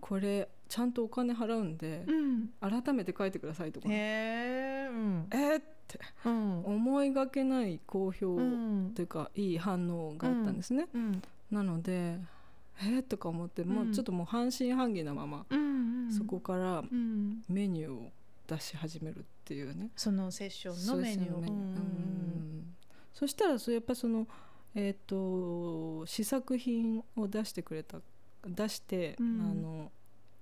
これちゃんとお金払うんで、うん。改めて書いてくださいとか、へえうん。えーって。うん。思いがけない好評うん。というか、いい反応があったんですね、うん。なのでえー、とか思ってもうちょっともう半信半疑なまま、うんうんそこからうん。メニューを出し始めるっていうね。そのセッションのメニューを。そうんうんそしたらそれやっぱそのえっ、と試作品を出してくれた出して、うん。あの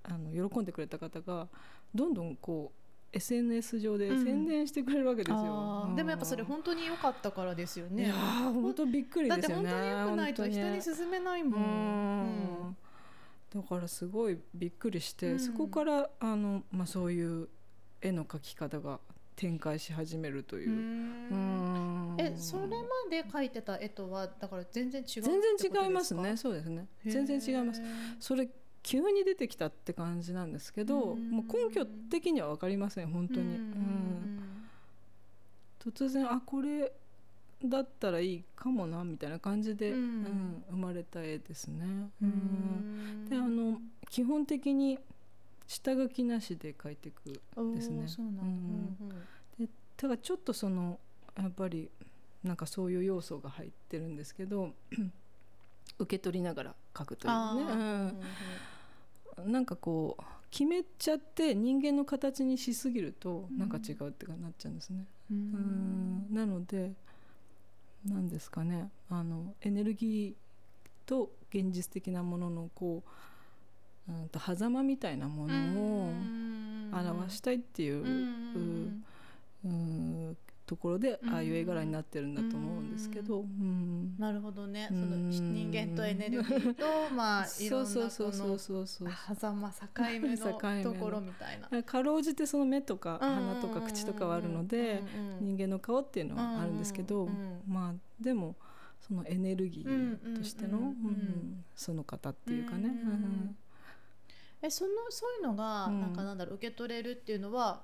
あの喜んでくれた方がどんどんこう SNS 上でうん。宣伝してくれるわけですよ、うん。でもやっぱそれ本当に良かったからですよね。いやー本当びっくりだってですよね。本当に良くないと人に勧めないも。うん。ん。だからすごいびっくりして、うん。そこからあの、まあ、そういう絵の描き方が展開し始めるという。う。ん。うん。えそれまで描いてた絵とはだから全然違う全然違いますでね。そうですね。か全然違います。それ急に出てきたって感じなんですけど、うん。もう根拠的には分かりません本当に、うんうん突然あこれだったらいいかもなみたいな感じで、うん。うん生まれた絵ですね、ううん。ん。であの基本的に下書きなしで描いていくですね。そうなんだ。うんうん。ただちょっとそのやっぱりなんかそういう要素が入ってるんですけど 受け取りながら描くというね、なんかこう決めちゃって人間の形にしすぎるとうん。なんか違うってかなっちゃうんですね。ううんん。なのでなんですかね。あのエネルギーと現実的なもののこう、うん、と狭間みたいなものを表したいっていう、ところでうんああいう絵柄になってるんだと思うんですけど、うんなるほどね。そうん。の人間とエネルギーとまあいろんなそうそうこのそう。そうそう狭間境目ののところみたいな。かろうじてその目とか鼻とか口とかはあるので人間の顔っていうのはあるんですけどまあでもそのエネルギーとしてのその方っていうかねえそのそういうのがうん。なんかなんだろう受け取れるっていうのは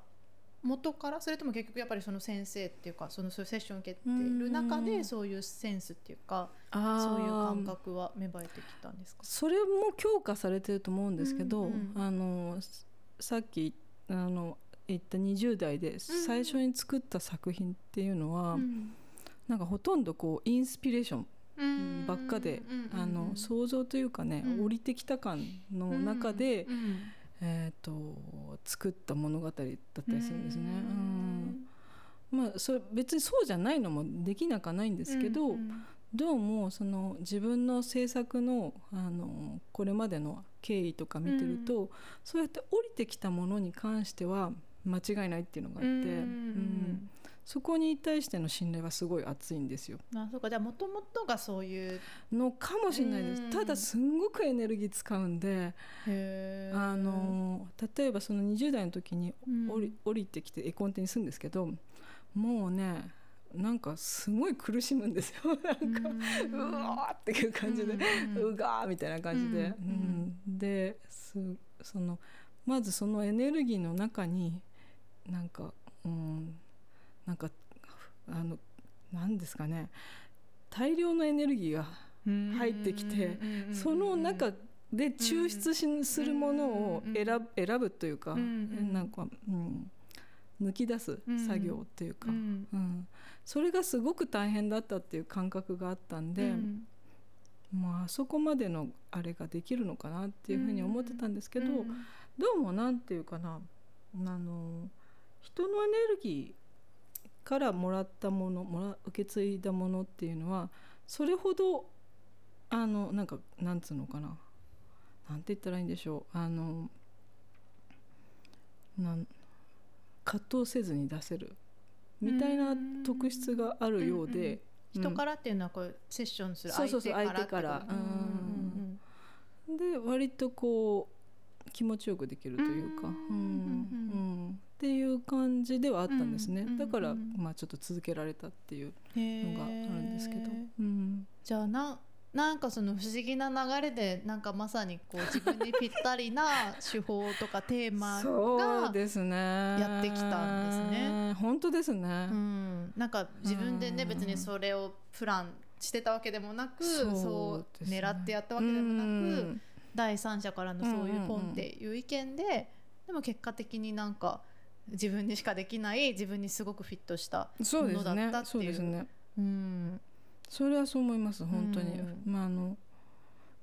元からそれとも結局やっぱりその先生っていうかそのそういうセッション受けてる中うん。でそういうセンスっていうかそういう感覚は芽生えてきたんですか？それも強化されてると思うんですけど、うんうんあのさっきあの言った20代で最初に作った作品っていうのは、うん。なんかほとんどこうインスピレーションうんばっかで、うんあの想像というかね、うん。降りてきた感の中で、うんえー、と作った物語だったりするんですね。うんうんまあ、それ別にそうじゃないのもできなくはないんですけど、うんどうもその自分の制作のあのこれまでの経緯とか見てると、そうやって降りてきたものに関しては間違いないっていうのがあって、うん。うんそこに対しての信頼はすごい厚いんですよ。あそうか。じゃあもともとがそういう。のかもしれないです。うん。ただすんごくエネルギー使うんで、へー。あの例えばその20代の時にうん。降り,、降りてきて絵コンテにするんですけどもうねなんかすごい苦しむんですよ。なんか、うわーっていう感じで、うがーみたいな感じで、ううんん。ですそのまずそのエネルギーの中になんか、うん、なんかあの何ですかね。大量のエネルギーが入ってきてその中で抽出し、するものを選ぶ選ぶというか、なんか、うん、抜き出す作業っていうか、うんそれがすごく大変だったっていう感覚があったんで、まああそこまでのあれができるのかなっていうふうに思ってたんですけど、どうもなんていうかなあの人のエネルギーからもらったものもら受け継いだものっていうのはそれほどあのなんかなんつうのかな。なんて言ったらいいんでしょう。あのなん葛藤せずに出せる。みたいな特質があるようで、人からっていうのはこうセッションする相手から相手から。で割とこう気持ちよくできるというか、うん。うんっていう感じではあったんですね、だからまあちょっと続けられたっていうのがあるんですけど、うん、じゃあななんかその不思議な流れでなんかまさにこう自分にぴったりな 手法とかテーマがやってきたんですね。本当ですね、うん、なんか自分でね別にそれをプランしてたわけでもなくそう狙ってやったわけでもなく第三者からのそういうポンっていう意見ででも結果的になんか自分にしかできない自分にすごうフィットしたものだったっていう。ね、うん。それはそう思います本当に、まあ、あの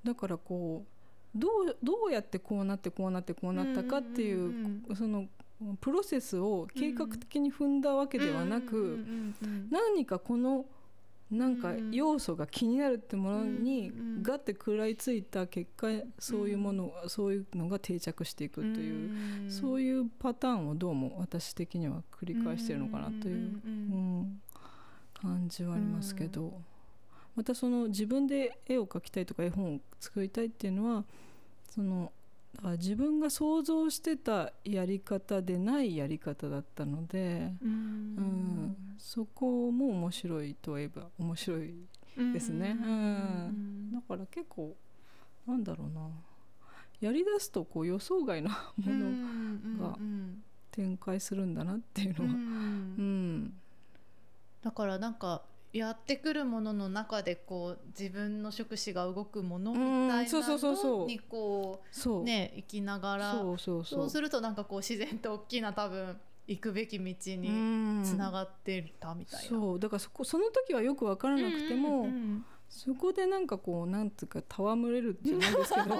だからこうどうどうやってこうなってこうなってこうなったかっていう,、そのプロセスを計画的に踏んだわけではなく、何かこのなんか要素が気になるってものにガッて食らいついた結果そういうものそういうのが定着していくというそういうパターンをどうも私的には繰り返してるのかなという、うん、感じはありますけど。またその自分で絵を描きたいとか絵本を作りたいっていうのはその自分が想像してたやり方でないやり方だったので、うん、うん、そこも面白いといえば面白いですね、うん、うん、だから結構なんだろうな。やりだすとこう予想外なものが展開するんだなっていうのは、うん、だからなんかやってくるものの中でこう自分の触手が動くものみたいなのにこうね行きながらそうするとなんかこう自然と大きな多分行くべき道につながってたみたいな。そう。だからそこその時はよく分からなくても、そこでなんかこうなんていうか戯れるじゃないですけど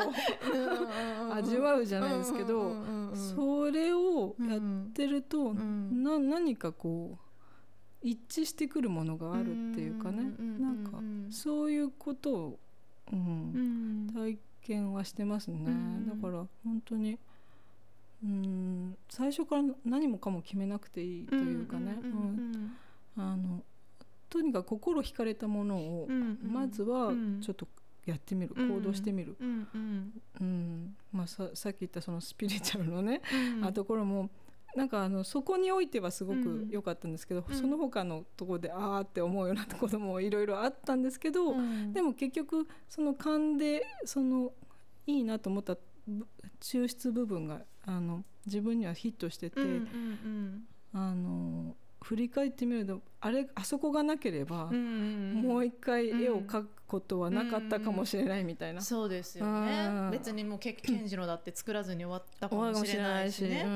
味わうじゃないですけど、それをやってると、な何かこう。一致してくるものがあるっていうかね、なんかそういうことを、うん、体験はしてますね、だから本当にうん最初から何もかも決めなくていいというかね、うんあのとにかく心惹かれたものをまずはちょっとやってみる、行動してみる、うんまさっき言ったそのスピリチュアルのね、あところもなんかあのそこにおいてはすごく良かったんですけど、うん、その他のところでああって思うようなところもいろいろあったんですけど、うん、でも結局その勘でそのいいなと思った抽出部分があの自分にはヒットしてて、うんうんうん、あの振り返ってみるとあれあそこがなければ、もう一回絵を描くことはなかったかもしれないみたいな、そうですよね。別にもうケンジロだって作らずに終わったかもしれないしね。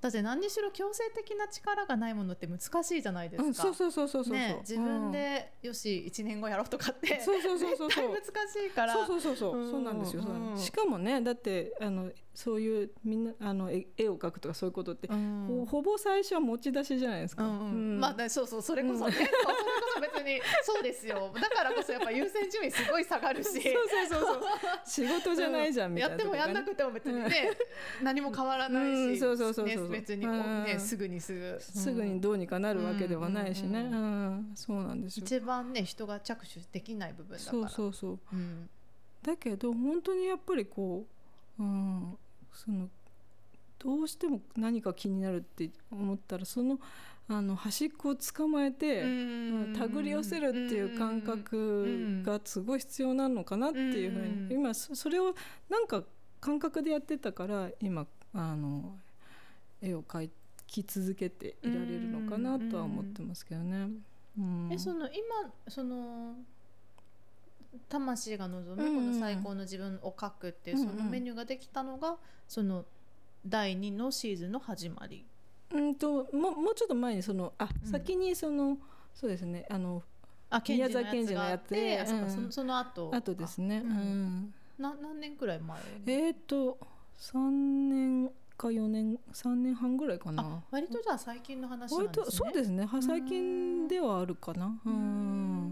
だって何にしろ強制的な力がないものって難しいじゃないですか。うん、そうそうそうそうそう、ね、自分で、よし1年後やろうとかって。そうそうそうそう。絶 対難しいから。そうそうそうそう、うん、そうなんですよ。うん、しかもねだってあのそういうみんなあの絵を描くとかそういうことって、うん、ほぼ最初は持ち出しじゃないですか。うんうん、まあそうそうそれこそね、うん、それこそ別にそうですよ。だからこそやっぱ優先順位すごい下がるし。そうそうそうそう。仕事じゃないじゃんみたいな、ね、やってもやんなくても別にね、何も変わらないし、そうそうそうそう、ね、別にね、すぐにすぐ、すぐにどうにかなるわけではないしね。うんそうなんですよ。一番ね人が着手できない部分だから。そうそうそう。うん、だけど本当にやっぱりこう、うん、そのどうしても何か気になるって思ったらそのあの端っこを捕まえて手繰り寄せるっていう感覚がすごい必要なのかなっていうふうに。今それをなんか感覚でやってたから今あの絵を描き続けていられるのかなとは思ってますけどね。うん。えその今その魂が望むこの最高の自分を書くっていうそのメニューができたのがその第2のシーズンの始まり。うんとももうちょっと前にそのあ、うん。先にそのそうですねあのあ宮沢賢治のやつつがあってうんそのその後。あとですね、ううん。ん。な何年くらい前？えっ、と3年か4年3年半ぐらいかあな割とじゃあ最近の話なん割ですね。とそうですね。は最近ではあるかな。ううん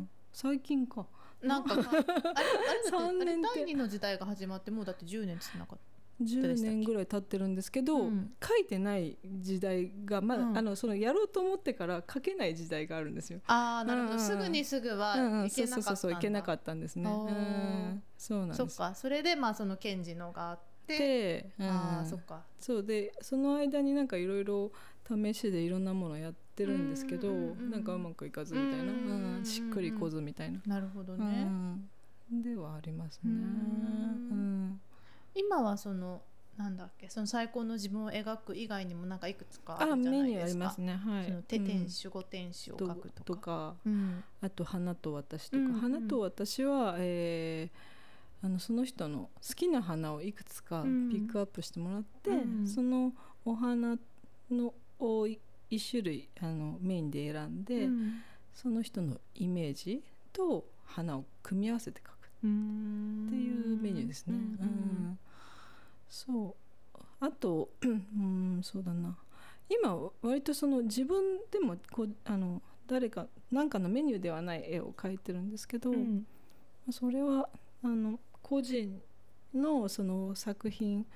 ん。最近かなんかかあれ あれだって三年って第2の時代が始まってもうだって10年つなかっ10年ぐらい経ってるんですけど、うん書いてない時代がまだ、うんあのそのやろうと思ってから書けない時代があるんですよ。た。ああなるほど、うんうんすぐにすぐはうんうん、いけなかったんだ。そうそうそういけなかったんですね。あーうん、そうなんです。そっかそれでまあその賢治のがあって。で、うんああそっか。そうでその間になんかいろいろ試しでいろんなものやってるんですけど、うんうんなんかうまくいかずみたいな、うんしっくりこずみたいな、なるほどうね。ん、ではありますね。ううん。ん今はそのなんだっけその最高の自分を描く以外にもなんかいくつかああるじゃメニューありないですか。ますね。はい。その手うん。天守護天使を書くとか。うん。あと「花と私」とか「うんうん。花と私は」えーあのその人の好きな花をいくつかうん。ピックアップしてもらって、うん。そのお花のをい一種類あのメインで選んで、うんその人のイメージと花を組み合わせて描くっうんていうメニューですね。うんうんそう。あと、うん、そうだな。今割とその自分でもこうあの誰か何かのメニューではない絵を描いてるんですけど、うん。それはあの個人のその作品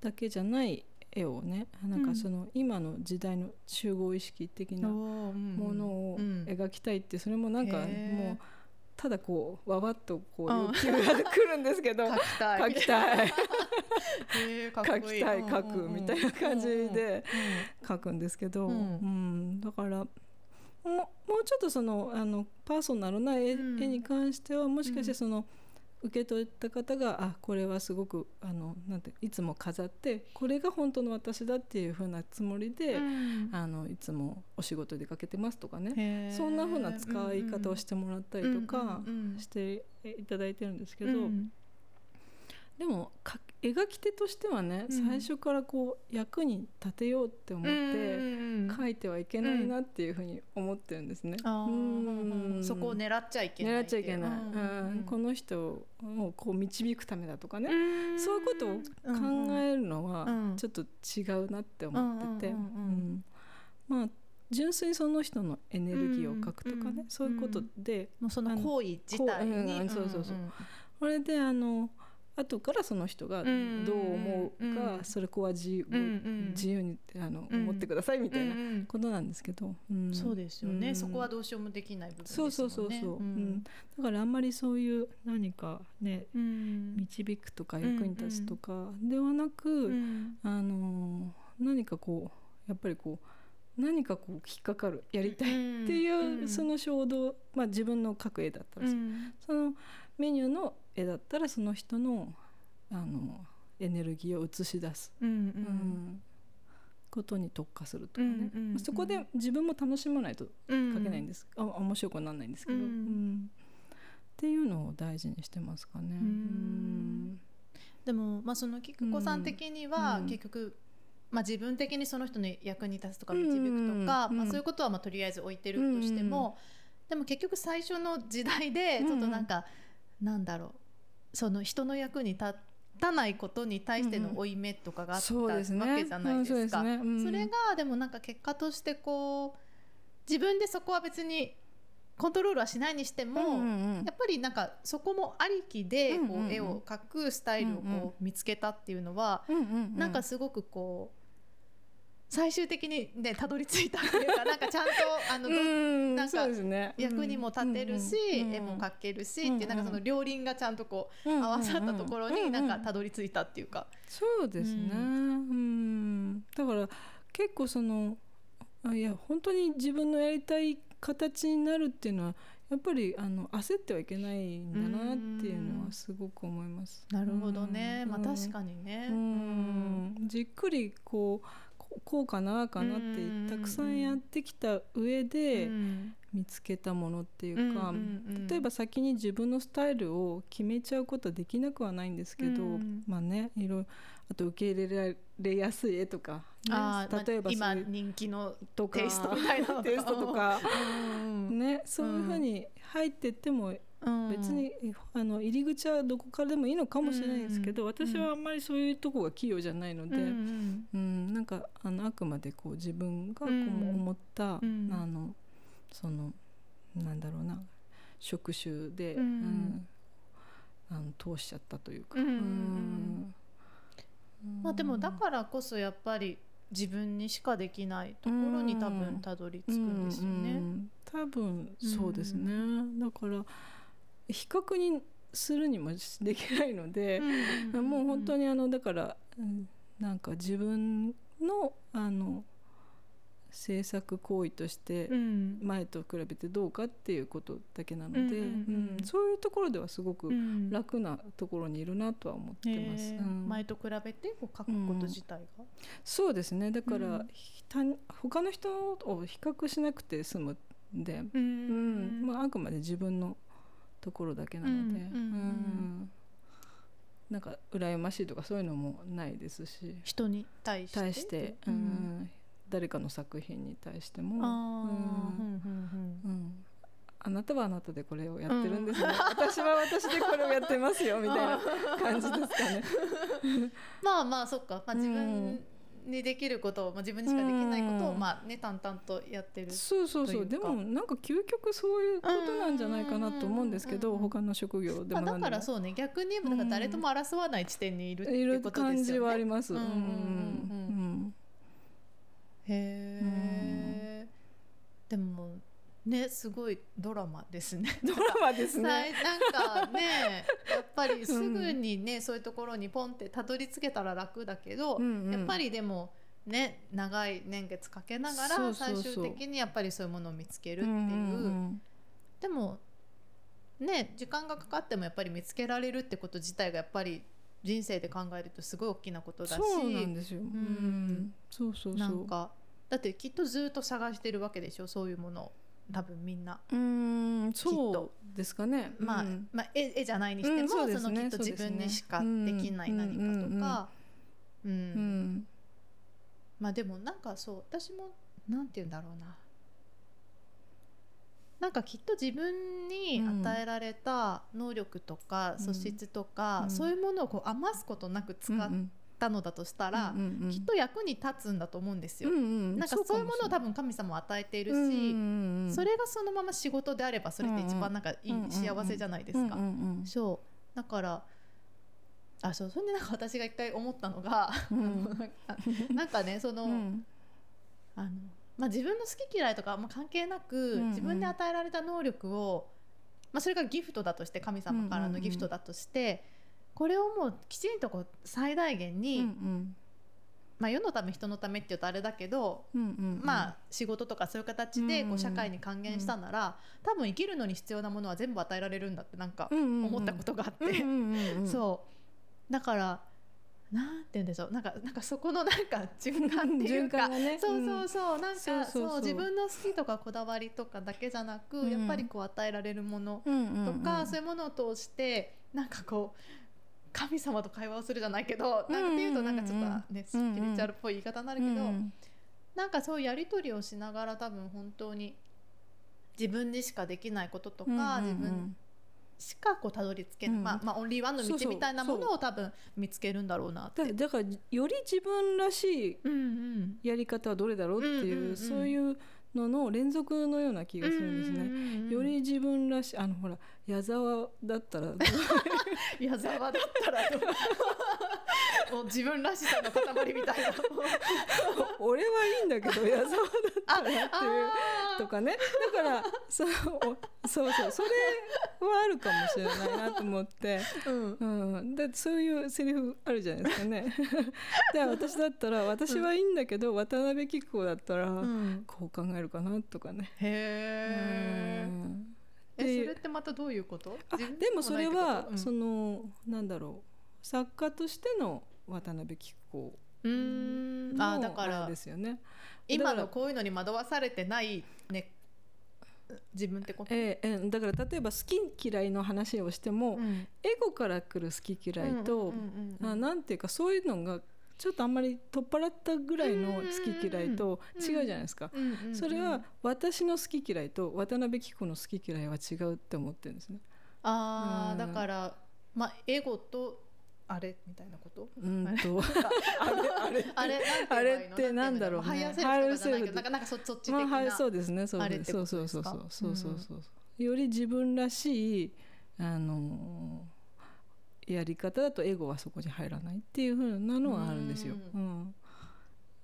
だけじゃない絵をねなんかその今の時代の集合意識的なもものをうん。描きたいってそれもなんかもうただこうわわっとこううん。欲求が来るんですけど 書きたい。描きたい。描きたい描くみたいな感じでう描くんですけど、ううんんだからもうもうちょっとそのあのパーソナルな絵,、に関してはもしかしてその、受け取った方があこれはすごくあのなんていつも飾ってこれが本当の私だっていう風なつもりで、ん。あのいつもお仕事出かけてますとかね、そんな風な使い方をしてもらったりとかうんうんしていただいてるんですけど、うん。でもか描き手としてはね、うん。最初からこう役に立てようって思って。うん書いてはいけないなっていうふうに思ってるんですね。そこを狙っちゃいけない狙っちゃいけない、この人をこう導くためだとかね、うん。そういうことを考えるのはうん。ちょっと違うなって思ってて、まあ純粋にその人のエネルギーを書くとかね、そういうことで、もうその行為自体に、そうそうそうん。これであの後からその人がどう思うか、うんそれこは自由,、にあの、うん。思ってくださいみたいなことなんですけど、うん。そうですよね、うん。そこはどうしようもできない部分ですもんね。そうそうそうそう、ううん。んだからあんまりそういう何かねうん。導くとか役に立つとかではなく、うん。あのー何かこうやっぱりこう何かこう引っかかるやりたいっていう、うんその衝動、まあ、自分の描く絵だったらそのメニューの絵だったらその人のあのエネルギーを映し出す、うんううん。んことに特化するとかね、うんうんうん。まあそこで自分も楽しまないとうん。書けないんです、あ面白くならないんですけど、うん。うん。っていうのを大事にしてますかね。うん。うん。でも、まあ、その菊子さん的には、うん。結局、まあ、自分的にその人の役に立つとかうん導くとか、うんまあ、そういうことはまあとりあえず置いてるとしても、でも結局最初の時代でちょっとなんか、なんだろう。その人の役に立たないことに対しての負い目とかがあったわけじゃないですか。うんそれがでもなんか結果としてこう自分でそこは別にコントロールはしないにしても、うんうんうん。やっぱりなんかそこもありきでこう絵を描くスタイルをこう見つけたっていうのはうんうんうん。なんかすごくこう最終的にねたどり着いたっていうか なんかちゃんとあのどうんなんかね。役にも立てるしうんうん絵も描けるしうんうんっていうなんかその両輪がちゃんとこううんうん合わさったところになんかたどり着いたっていうか。そうですね、ううん。だから結構そのあいや本当に自分のやりたい形になるっていうのはやっぱりあの焦ってはいけないんだなっていうのはすごく思います。なるほどね、まあ確にかにね。うん。じっくりこうここうかなかなってたくさんやってきた上でうん見つけたものっていうか、例えば先に自分のスタイルを決めちゃうことはできなくはないんですけど、うん。まあねいろいろあと受け入れられやすい絵とか、ね例えばまあ今人気のとかテイストみたいな テイストとか、うんね、そういうふうに入ってってもうん別に、あの入り口はどこからでもいいのかもしれないですけど、うん私はあんまりそういうとこが器用じゃないので、ううんん。なんかあのあくまでこう自分がこううん。思った、うん。あのそのなんだろうな職種で、うん。うんあの通しちゃったというか。うんうんうんうん。まあでもだからこそやっぱり自分にしかできないところに多分たどり着くんですようん。うね。ん。多分そうですね、だから比較にするにもできないので、もう本当ににあのだから、うんなんか自分のあの制作行為としてうん。前と比べてどうかっていうことだけなので、うんうんうん。うんそういうところではすごくうん。楽なところにいるなとは思ってます。前と比べてこう書くこと自体が？そうですね。だから、うん。他他の人を比較しなくて済むんで、ううん。まあ、あくまで自分のところだけなので、うんうんうん。うん。なんか羨ましいとかそういうのもないですし。人に対して？対して、うん。誰かの作品に対しても、あなたはあなたでこれをやってるんですね、私は私でこれをやってますよみたいな感じですかね。う んまあまあそっか、まあ、うん。自分にできることを、まあ、自分にしかできないことを、うんまあね淡々とやってる。そうそうそう。でもなんか究極そういうことなんじゃないかなと思うんですけど他の職業でまあ、もだからそうね。逆になんか誰とも争わない地点にいるってことですよね。感じはあります。うんうんうん。うん。へえ、でもねすごいドラマですね。ドラマですね。なんかね やっぱりすぐにね、そういうところにポンってたどり着けたら楽だけど、うんうん。やっぱりでもね長い年月かけながら最終的にやっぱりそういうものを見つけるっていう,、うんうんでもね時間がかかってもやっぱり見つけられるってこと自体がやっぱり人生で考えるとすごい大きなことだし。そうなんですよ。うん。そうそうそう。なんかだってきっとずっと探してるわけでしょそういうものを多分みんな。うんそと。うですかね。まあ、うん。まあ絵絵じゃないにしても、うんそのきっと自分にしかできない何かとか、うんうんまあでもなんかそう私もなんて言うんだろうな。なんかきっと自分に与えられた能力とかうん。素質とか、うん。そういうものをこう余すことなく使ったのだとしたら、うんうんきっと役に立つんだと思うんですよ。うんうん。なんかそうい。うものを多分神様は与えているし、それがそのまま仕事であればそれって一番なんかいい、うんうん幸せじゃないですか。うんうんそう。だからあそう。それでなんか私が一回思ったのが、うん。あ なんかねその、うん。あのまあ、自分の好き嫌いとかあんま関係なく、うんうん。自分で与えられた能力を、まあ、それがギフトだとして神様からのギフトだとして、これをもうきちんとこう最大限に、うんまあ、世のため人のためって言うとあれだけど、うんうんまあ仕事とかそういう形でこう社会に還元したなら、多分生きるのに必要なものは全部与えられるんだってなんか思ったことがあって、うんうんうんうん。そう。だからなんて言うんでしょう。なんかなんかそこのなんか循環っていう 循かね。そうそうそう。なんかそう自分の好きとかこだわりとかだけじゃなく、うん。やっぱりこう与えられるものうんうんとか、うん。そういうものを通してなんかこう神様と会話をするじゃないけど、なんかっていうとなんかちょっとね、スピリチュアルっぽい言い方になるけど、うんなんかそういうやり取りをしながら多分本当に自分にしかできないこととか、自分しかこうたどり着けない、うん。まあまあオンリーワンの道みたいなものを多分見つけるんだろうなって。だだからより自分らしいやり方はどれだろうっていう,、うんうんうん。そういうのの連続のような気がするんですね。より自分らしいあのほら矢沢だったら 矢沢だったら もう自分らしさの塊みたいな。俺はいいんだけど矢沢だったらっていう。あとかね。だからそそうそう。それはあるかもしれないなと思って。ーうん。うん、だってそういうセリフあるじゃないですかね。で私だったら私はいいんだけど、渡辺紀子だったら、うん。こう考えるかなとかね。へー。うんえでそれってまたどういうこと？でもそれは、ないってことそのなんだろう。作家としての渡辺紀子うーん。あーだからですよね。今のこういうのに惑わされてないね自分ってこと、ええええ。だから例えば好き嫌いの話をしても、うん。エゴから来る好き嫌いと、うんうんうんていうかそういうのがちょっとあんまり取っ払ったぐらいの好き嫌いと違うじゃないですか。それは私の好き嫌いと渡辺紀子の好き嫌いは違うって思ってるんですね。ああ、うん。だからまあエゴとあれみたいなこと？うんと。あれあれ あれってなんだろうね。 higher self なんかなんかそそっち的な、まあはいそうですねそうですそうそうそうそう。そうそうそうより自分らしいあのやり方だとエゴはそこに入らないっていう風なのはあるんですよ。ううん。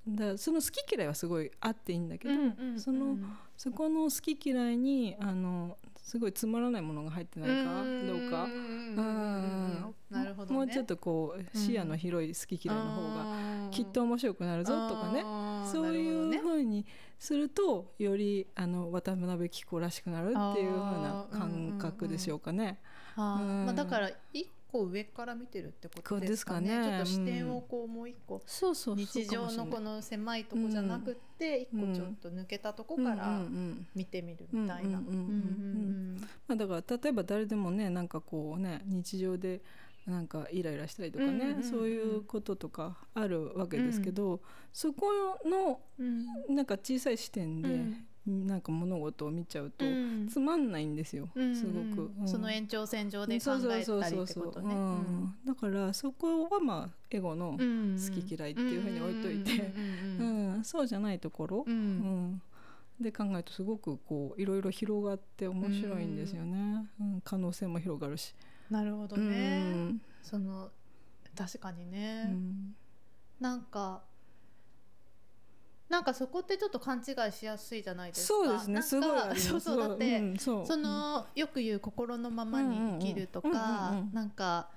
だからその好き嫌いはすごいあっていいんだけど、うんうんうんそのそこの好き嫌いにあのすごいつまらないものが入ってないかどうか。んんうんうんなるほどね。もうちょっとこう視野の広い好き嫌いの方ががきっと面白くなるぞとかね。そういうふうにするとよりあの渡辺紀子らしくなるっていうふうな感覚でしょうかね。うん。まあ、だから一個上から見てるってことですかね。ね。ちょっと視点をこうもう一個、そうそうそう日常のこの狭いとこじゃなくって一個ちょっと抜けたとこからうんうんうん見てみるみたいな。だから例えば誰でもねなんかこうね日常でなんかイライラしたりとかね、うんうんうんうん。そういうこととかあるわけですけど、そこのうん。なんか小さい視点で、なんか物事を見ちゃうと、うん。つまんないんですよ、うんすごく、うん。その延長線上で考えたりってことね。うん。だからそこはまあエゴの、うん。好き嫌いっていうふうに置いといて。うんそうじゃないところ、うん。で考えるとすごくこういろいろ広がって面白いんですよね、うん。可能性も広がるし。なるほどうね。ん。その確かにうね、ん。なんかなんかそこってちょっと勘違いしやすいじゃないですか。そうですね。なんかすごいそうそう。だって、んそう。そのよく言う心のままに生きるとうんうんかうんうんうん。なんか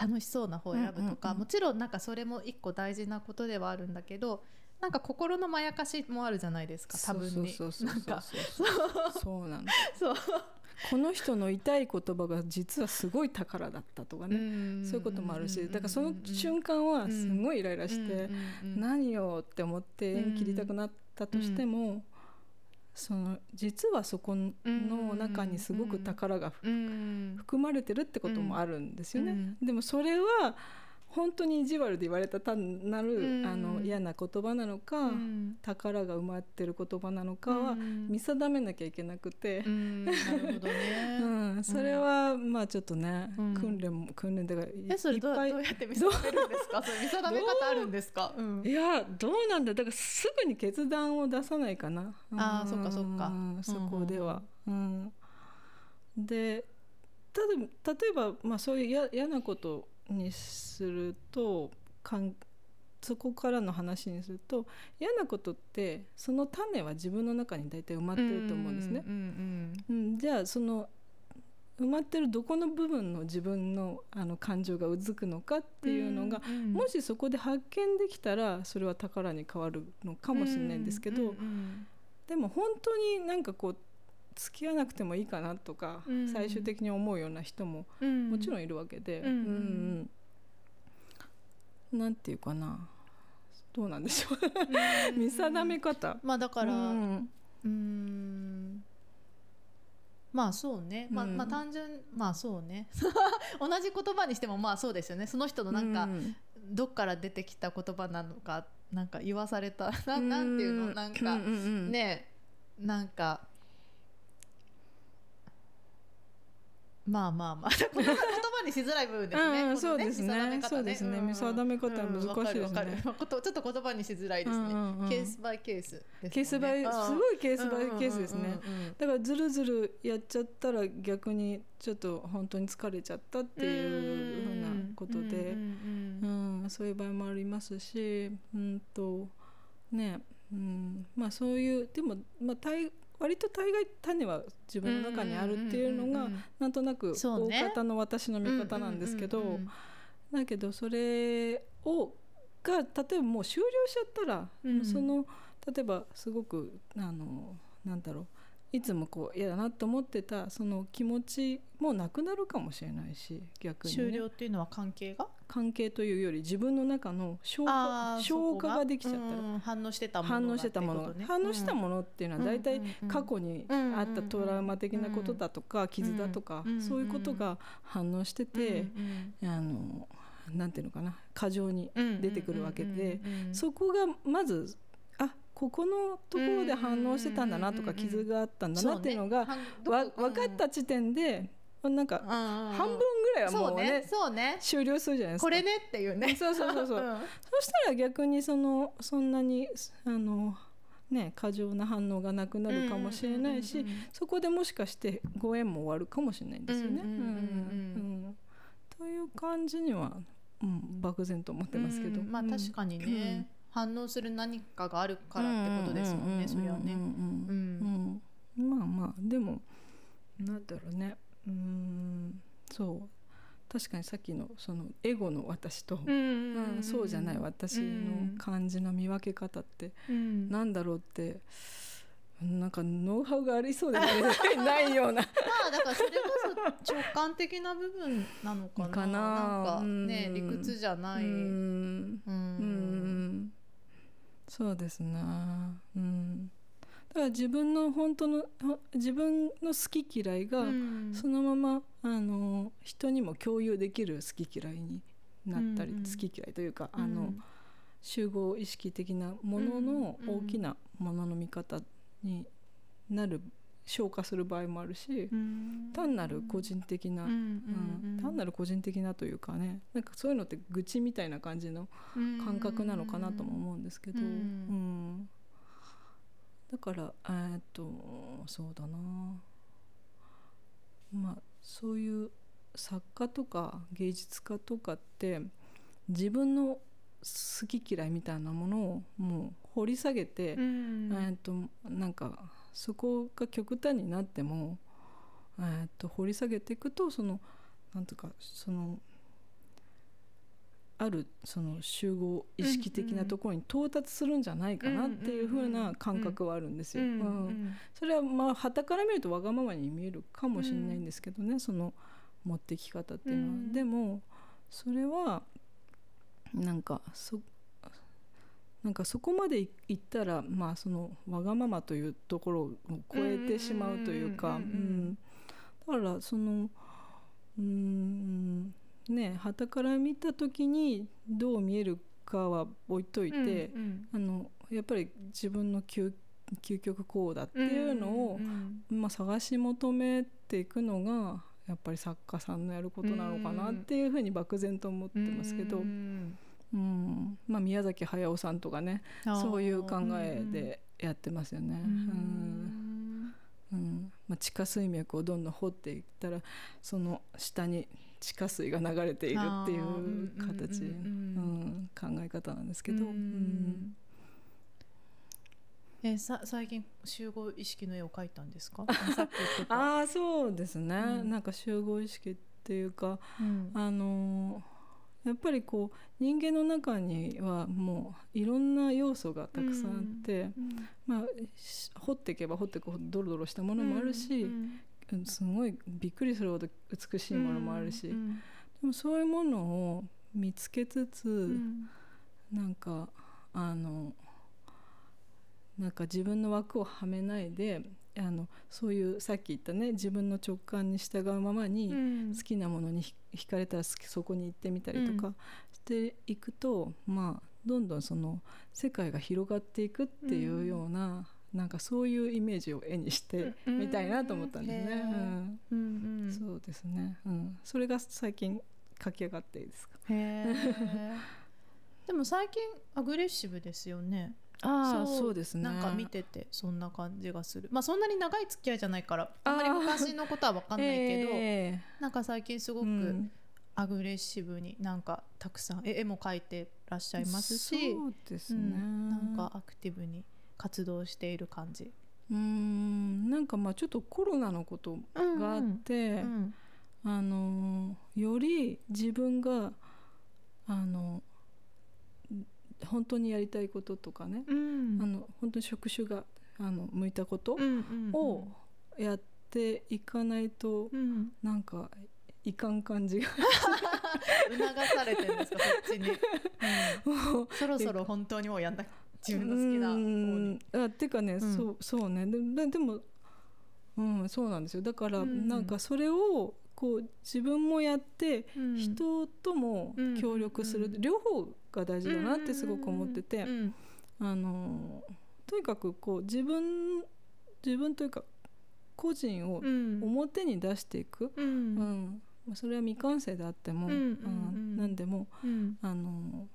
楽しそうな方を選ぶとか、うんうんうん。もちろんなんかそれも一個大事なことではあるんだけどなんか心のまやかしもあるじゃないですか多分にそうそうそうそう。なんかそう。そうなの そう、この人の痛い言葉が実はすごい宝だったとかね、そういうこともあるしだからその瞬間はすごいイライラして、何よって思って縁切りたくなったとしても、その実はそこの中にすごく宝がうん。含まれてるってこともあるんですよね。うん。でもそれは本当に意地悪で言われた単なる、うん。あの嫌な言葉なのか、うん。宝が埋まってる言葉なのかはうん。見定めなきゃいけなくて。う、ん。なるほどね、うん。それはまあちょっとね、うん。訓練も訓練だからいえそれどういっぱいどうやって見定めるんですか？それ見定め方あるんですか、うん。いやどうなんだだからすぐに決断を出さないかな。あーそっかそっか。うん。そこでは、うん。でただ例えば、まあ、そういうや嫌なことにするとかんそこからの話にすると嫌なことってその種は自分の中に大体埋まってると思うんですね。うんうん、じゃあその埋まってるどこの部分の自分のあの感情がうずくのかっていうのが、うんもしそこで発見できたらそれは宝に変わるのかもしれないんですけど、うんうん。でも本当になんかこう付き合わなくてもいいかなとか、うん。最終的に思うような人もうん。もちろんいるわけで、うん。うん。うんなんていうかな。どうなんでしょう。うん。見定め方。まあだからううん。まあそうね、まあうん。まあ単純まあそうね。同じ言葉にしてもまあそうですよね。その人のなんか、うん。どっから出てきた言葉なのかなんか言わされた ななんていうの？なんか、ねなんかまあまあまあ。言葉にしづらい部分ですね。うんそうですね。そうですね。見定め方は難しいですね。ちょっと言葉にしづらいですね。ケースバイケース。ケースバイうんすごいケースバイケースですね。だからずるずるやっちゃったら逆にちょっと本当に疲れちゃったっていうふうなことで、うんうんそういう場合もありますし、うんとね、うん、まあそういうでもまあ大割と大概種は自分の中にあるっていうのがなんとなく大方の私の見方なんですけど、だけどそれをが例えばもう終了しちゃったら、うん。その例えばすごくあのなんだろういつもこう嫌だなと思ってたその気持ちもなくなるかもしれないし逆に、ね、終了っていうのは関係が？関係というより自分の中の消化消化ができちゃった。ら、うん反応してたもの反応がしてたもの、反応したものっていうのは大体過去にあったトラウマ的なことだとか傷だとかうんそういうことが反応しててあのなんていうのかな過剰に出てくるわけでそこがまずあここのところで反応してたんだなとか傷があったんだなっていうのがわ分かった時点でなんか半半分ぐらいはもうね終了するじゃないですか。これねっていうね。そうそうそうそう。うん。そしたら逆にそのそんなにあのね過剰な反応がなくなるかもしれないし、そこでもしかしてご縁も終わるかもしれないんですよね。という感じには、うん、漠然と思ってますけど。うんまあ確かにね、反応する何かがあるからってことですもんね、それはね。まあまあでもなんだろうね。うんそう。確かにさっきのそのエゴの私と、うんそうじゃない私の感じの見分け方ってうん。なんだろうってなんかノウハウがありそうでないような。まあだからそれこそ直感的な部分なのかな。かな。なんかねうん理屈じゃない、うんそうですね。うん。だから自分の本当のほ自分の好き嫌いが、うん。そのままあの人にも共有できる好き嫌いになったり、うんうん。好き嫌いというか、うん。あの集合意識的なものの大きなものの見方になる消化する場合もあるし、うん。単なる個人的な、うんうん単なる個人的なというかねなんかそういうのって愚痴みたいな感じの感覚なのかなとも思うんですけど、うん。うん。だからえーっとそうだな。まあそういう作家とか芸術家とかって自分の好き嫌いみたいなものをもう掘り下げて、うん。えーっとなんかそこが極端になっても、えーっと掘り下げていくとそのなんとかそのあるその集合意識的なところに到達するんじゃないかなっていう風な感覚はあるんですよ。うんうんそれはまあ傍から見るとわがままに見えるかもしれないんですけどね、その持ってき方っていうのは。うん。でもそれはなんかそなんかそこまでいいったらまあそのわがままというところを超えてしまうというか、だからそのうんね傍から見た時にどう見えるかは置いといて、うんあのやっぱり自分の究究極こうだっていうのを、うんまあ、探し求めていくのがやっぱり作家さんのやることなのかなっていうふうに漠然と思ってますけど、ううんん。まあ、宮崎駿さんとかねそういう考えでやってますよね。うん。まあ、地下水脈をどんどん掘っていったらその下に地下水が流れているっていう形、ううんん考え方なんですけど、えさ最近集合意識の絵を描いたんですか？ああそうですね、うん。なんか集合意識っていうかうん。あのーやっぱりこう人間の中にはもういろんな要素がたくさんあって、うんまあ、し掘っていけば掘っていくほどドロドロしたものもあるし、うんうんすごいびっくりするほど美しいものもあるし、うん。でもそういうものを見つけつつ、うん。なんかあのなんか自分の枠をはめないであのそういうさっき言ったね自分の直感に従うままに、うん。好きなものにひ惹かれたらそこに行ってみたりとうかしていくと、まあどんどんその世界が広がっていくっていうような、なんかそういうイメージを絵にしてうん。みたいなと思ったんですね。うん。うんうん。そうですね、うん、それが最近書き上がっていいですか？でも最近アグレッシブですよねああそうそうですね。なんか見ててそんな感じがする。まあそんなに長い付き合いじゃないからあんまり昔のことは分かんないけど、えなんか最近すえごうん。くアグレッシブになんかたくさん絵絵も描いてらっしゃいますしそうですうね、んなんかアクティブに活動している感じ。うん。なんかまあちょっとコロナのことがあって、うん。あのより自分があの本当にやりたいこととかね、うん。あの本当に職種があの向いたことをやっていかないと、うん。なんかいかん感じが。促されてるんですかそっちに、うん、そろそろ本当にもうやんな自分の好きな方に。あっていうかね、ん。そうそうね。でででもうんそうなんですよ。だから、うんなんかそれをこう自分もやって、うん。人とも協力する、うん。両方が大事だなってすごく思ってて、うんあのとにかくこう自分自分というか個人をうん。表に出していく、ううん。んまあそれは未完成であっても、うんうんうん。うん何でもうん。あの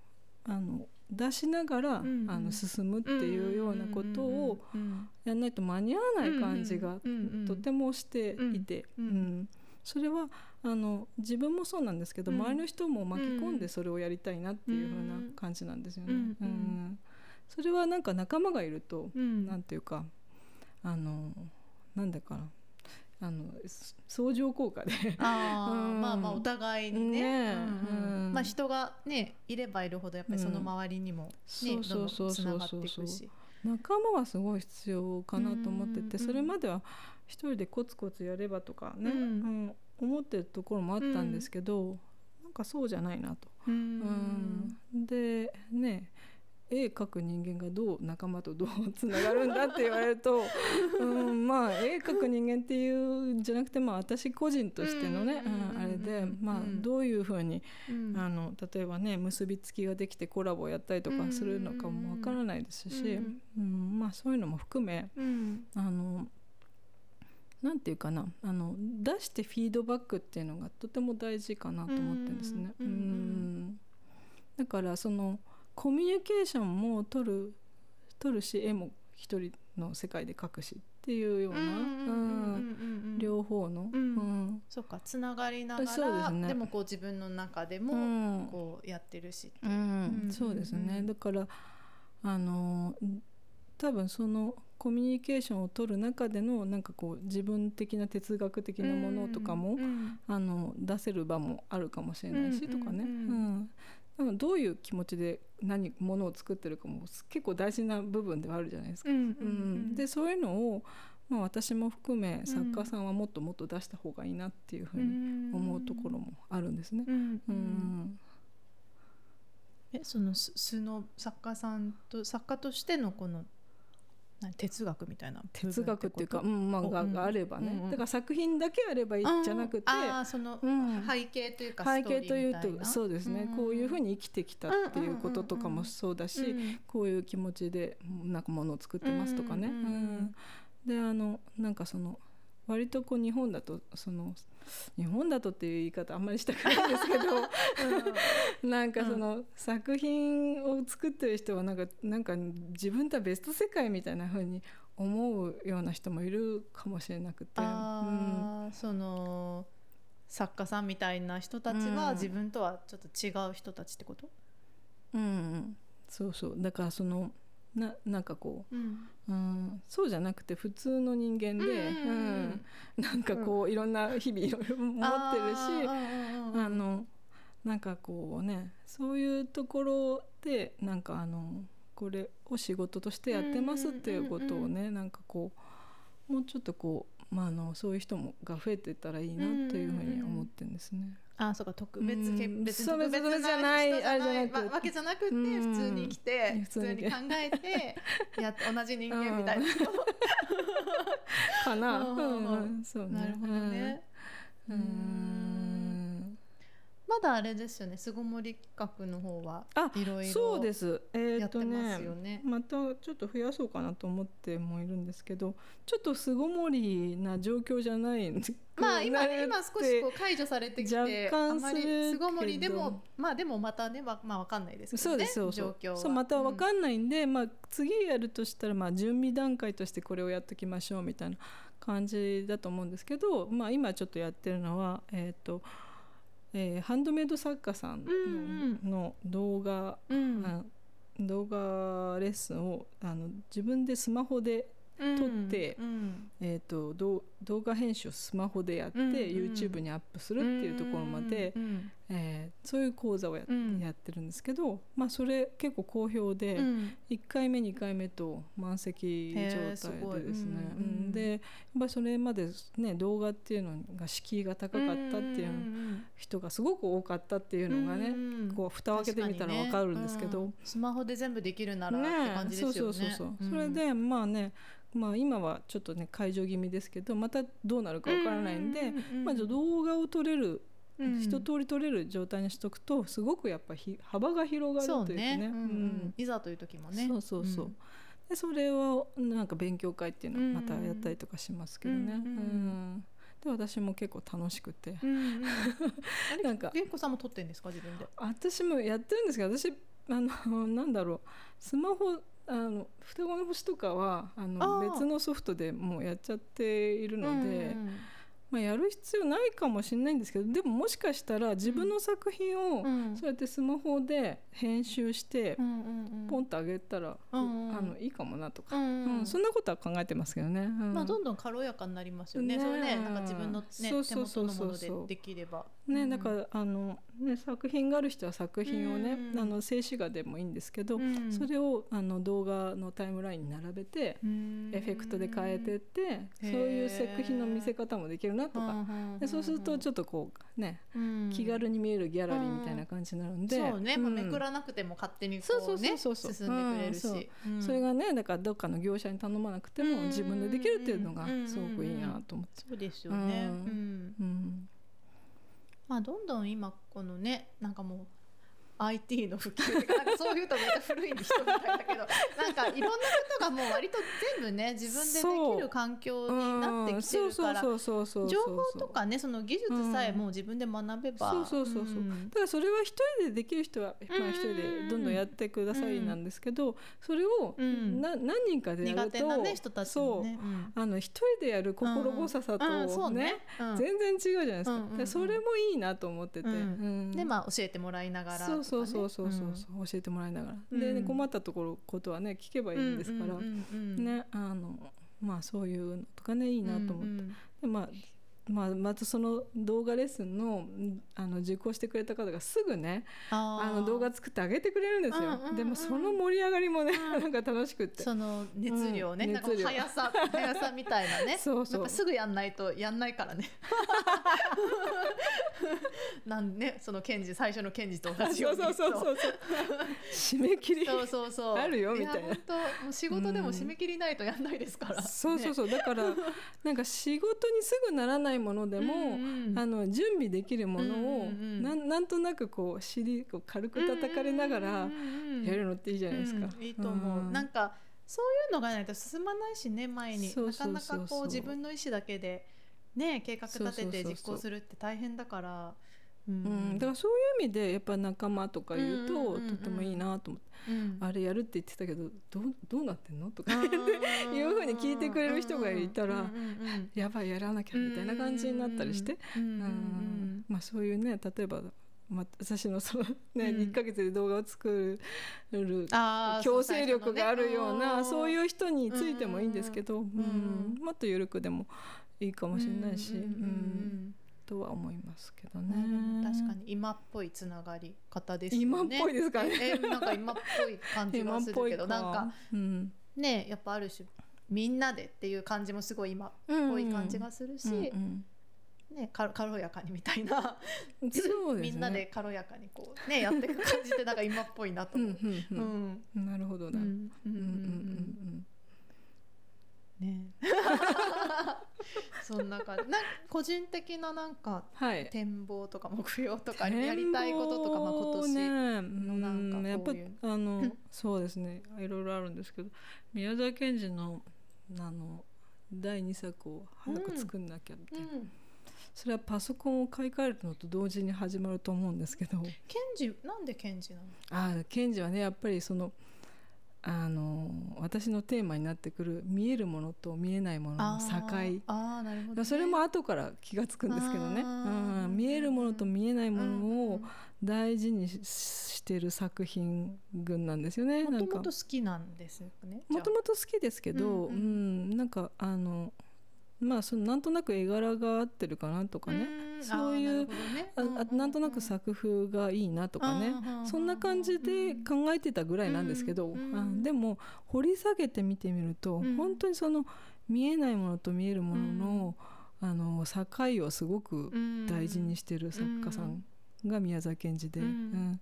あの出しながら、うんうんあの進むっていうようなことをやんないと間に合わない感じがうんうんうんとてもしていて、うん。うん。それはあの自分もそうなんですけど、うん。周りの人も巻き込んでそれをやりたいなっていう風な感じなんですよね。うんううん。んそれはなんか仲間がいると、うん。なんていうかあのなんだかな。あのす相乗効果で。あ まあまあお互いにね。ねえ。うんうん。うん。まあ人がねいればいるほどやっぱりその周りにもね、そうどんどんそう。そうつながってそうそういくし。仲間はすごい必要かなと思っててうん。それまでは一人でコツコツやればとかね、うん。うん思ってるところもあったんですけど、なんかそうじゃないなと。ううん。でね絵描く人間がどう仲間とどうつながるんだって言われると、うん、まあ絵描く人間っていうんじゃなくてまあ私個人としてのね、うんうんあれでうん。まあうん。どういうふうにうん。あの例えばね結びつきができてコラボをやったりとかするのかもわからないですし、うん。うんまあ、そういうのも含めうん。あのなんていうかなあの出してフィードバックっていうのがとても大事かなと思ってるんですね。うんだからそのコミュニケーションも取る取るし絵も一人の世界で描くしっていうような、両方の、うん。うん。そうかつながりながそうでね。もこう自分の中でうもん。こうやってるし、う。ん。うん。そうですね、うんだからあの多分そのコミュニケーションを取る中でのなんかこう自分的な哲学的なものとかも、うんあの出せる場もあるかもしれないし、うんうんとかね、ううん。んだからどういう気持ちで何ものを作ってるかも結構大事な部分ではあるじゃないですか。うんうんでそういうのを、まあ、私も含め作家さんはもっともっと出した方がいいなっていうふうに思うところもあるんですね。うんうんうん。えその素素の作家さんと作家としてのこの何哲学みたいな哲学っていうか、うんまあ、があればね、うんうん。だから作品だけあればいいんじゃなくて、そのうん。背景というか背景というとそうですね、うんこういうふうに生きてきたっていうこととかもそうだし、うんこういう気持ちでなんかものを作ってますとかね。うんうんうん。うん。であのなんかその割とこう日本だとその日本だとっていう言い方あんまりしたくないんですけど なんかその作品を作ってる人はなんかなんか自分とは別の世界みたいな風に思うような人もいるかもしれなくて。うん。その作家さんみたいな人たちはうん。自分とはちょっと違う人たちってこと、うんうん、そうそう。だからそのななんかこうん。う、うん、そうじゃなくて普通の人間で、うんうんなんかこういろんな日々いろいろ持ってるしああのなんかこうねそういうところでなんかあのこれを仕事としてやってますっていうことをね、なんかこうもうちょっとこう、まあ、あのそういう人もが増えていったらいいなというふうに思ってるんですね。あそうか特別うん。け別に特別別じゃない人あれじゃなくわわけじゃなくてうん普通に生きてうん。普通に考えてや同じ人間みたいな。かな、うんうんうん。そうね。なるほどね。うん。うんまだあれですよね巣ごもり企画の方はあいろいろそうです。えーっとやってまねすよね。またちょっと増やそうかなと思ってもいるんですけどちょっと巣ごもりな状況じゃない。まあ今ね 今少しこう解除されてきて若干あんまり巣ごもりでもまあでもまたねわまあわかんないですけそうどねですそうそう。状況は。そうまたわかんないんで、まあ、次やるとしたらまあ準備段階としてこれをやっときましょうみたいな感じだと思うんですけど、まあ、今ちょっとやってるのは、えーとえーハンドメイド作家さんうんのの動画、うん。あ動画レッスンをあの自分でスマホで撮ってうんえー、と動動画編集をスマホでやって、うんうん YouTube にアップするっていうところまで、うんえーそういう講座をや,、うん。やってるんですけど、まあ、それ結構好評で、うん。1回目2回目と満席状へ態でですね、うん。でやっぱりそれまで、ね、動画っていうのが敷居が高かったっていううん人がすごく多かったっていうのがね、うんこう蓋を開けてみたら分かるんですけど、ねうん。スマホで全部できるならって感じですよね。そうそうそうそう、うん。それでまあねまあ今はちょっとね解除気味ですけどまたどうなるかわからないんで、まあ、動画を撮れる、うん。一通り撮れる状態にしとくとすごくやっぱひ幅が広がるというかね。ね、うんうん。いざという時もね。そうそうそう、でそれをなんか勉強会っていうのをまたやったりとかしますけどね、うんうんうんで私も結構楽しくて、うんうんうん。なんかげんこさんも撮ってんですか自分で？私もやってるんですけど私あの なんだろう。スマホあの双子の星とかはあの別のソフトでもうやっちゃっているので、うんうんまあ、やる必要ないかもしれないんですけどでももしかしたら自分の作品をうん。そうやってスマホで編集してポンと上げたら、あのいいかもなとか、うんそんなことは考えてますけどね。うん。まあどんどん軽やかになりますよね。ね。それねなんか自分のね手元のものでできれば。ね、うん。だからあの、ね、作品がある人は作品をね、うん。あの静止画でもいいんですけど、うん。それをあの動画のタイムラインに並べて、うん。エフェクトで変えてって、そういう作品の見せ方もできるなとか、でそうするとちょっとこうね、と気軽に見えるギャラリーみたいな感じになるん。で、そうね、まあん。めくらなくても勝手にそうそうこうねそうそう。進んでくれるし、うん。それがねだからどっかの業者に頼まなくてもうん自分でできるっていうのがうん。すごくいいなと思って。そうですよね、うんまあどんどん今このねなんかもう IT の普及。なんかそういうとめっちゃ古い人みたいだけど なんかいろんなことがもう割と全部ね自分でできる環境になってきてるから情報とかねその技術さえもう自分で学べば、そうそうそうそう。ん。だからそれは一人でできる人は、まあ、一人でどんどんやってくださいなんですけど、それをうん。な何人かでやると、苦手なね人たちもね。そう。あの一人でやる心細さとうん。うん。そうね,、全然違うじゃないですか,、うんうんうん。それもいいなと思ってて、うん。うん。でまあ教えてもらいながらそうそうそうそう。そう教えてもらいながら、でうん。困ったところことはね聞けばいいんですから、ねあのまあそういうのとかねいいなと思って、でまあまあ、またその動画レッスンのんあの受講してくれた方がすぐねあの動画作ってあげてくれるんですよ、うんうんうんでもその盛り上がりもね、うん。なんか楽しくって。その熱量ね、うんなんか熱量速さ速さみたいなね。そうそう。すぐやんないとやんないからね なんねそのケンジ最初のケンジと同じよううそうそうそうそう。締め切り。そうそうそう。あるよみたいな。や本当もう仕事でも締め切りないとやんないですから、そうそううそう。だからなんか仕事にすぐならないものでも、あの準備できるものを、うんうんうん。なんなんとなくこう尻こう軽く叩かれながらやるのっていいじゃないですか。うんいいと思う、ん。なんかそういうのがないと進まないしね前に。そうそうそうそう。なかなかこう自分の意思だけでね計画立てて実行するって大変だから。ううん。ん、だからそういう意味でやっぱ仲間とか言うと、うんうんとてもいいなと思って、うん。あれやるって言ってたけどどうどうなってんの？とかいうふうに聞いてくれる人がいたらやばいやらなきゃみたいな感じになったりして、うんまあ、そういうね例えば、まあ、私のその、ねうん。1ヶ月で動画を作る強制力があるようなそうういう人についてもいいんですけど、ん。うん。もっと緩くでもいいかもしれないし、うんとは思いますけどうんね。うん確かに。今っぽいつながり方ですよね。今っぽいですかね。ええなんか今っぽい感じがするけどなんかうん。ねやっぱある種みんなでっていう感じもすごい今っぽい感じがするし、うんね、か軽やかにみたいな、みんなで軽やかにこうねやっていく感じってなんか今っぽいなとうん思う。うんううん。ん。なるほどな、うんうんうんうんね。そんな感じ。な個人的ななんかはい。展望とか目標とかやりたいこととか、まあ、今年、ね。のなんかうんやっぱこういう。あの そうですね。いろいろあるんですけど宮沢賢治のあの第2作を早く作んなきゃみたいな、うん、それはパソコンを買い替えるのと同時に始まると思うんですけど。ケンジなんでケンジなの？ああ賢治はねやっぱりそのあの私のテーマになってくる見えるものと見えないものの境ーあーなるほど、ね、それも後から気が付くんですけどね、うん、見えるものと見えないものをうん大事にししてる作品群なんですよね。もともと好きなんですよねもともと好きですけど、ううん。んなんかあのまあそのなんとなく絵柄が合ってるかなとかね、そういうなんとなく作風がいいなとかね。そんな感じで考えてたぐらいなんですけど、あでも掘り下げて見てみると、本当にその見えないものと見えるものの、あの境をすごく大事にしてる作家さんが宮沢賢治で、うん。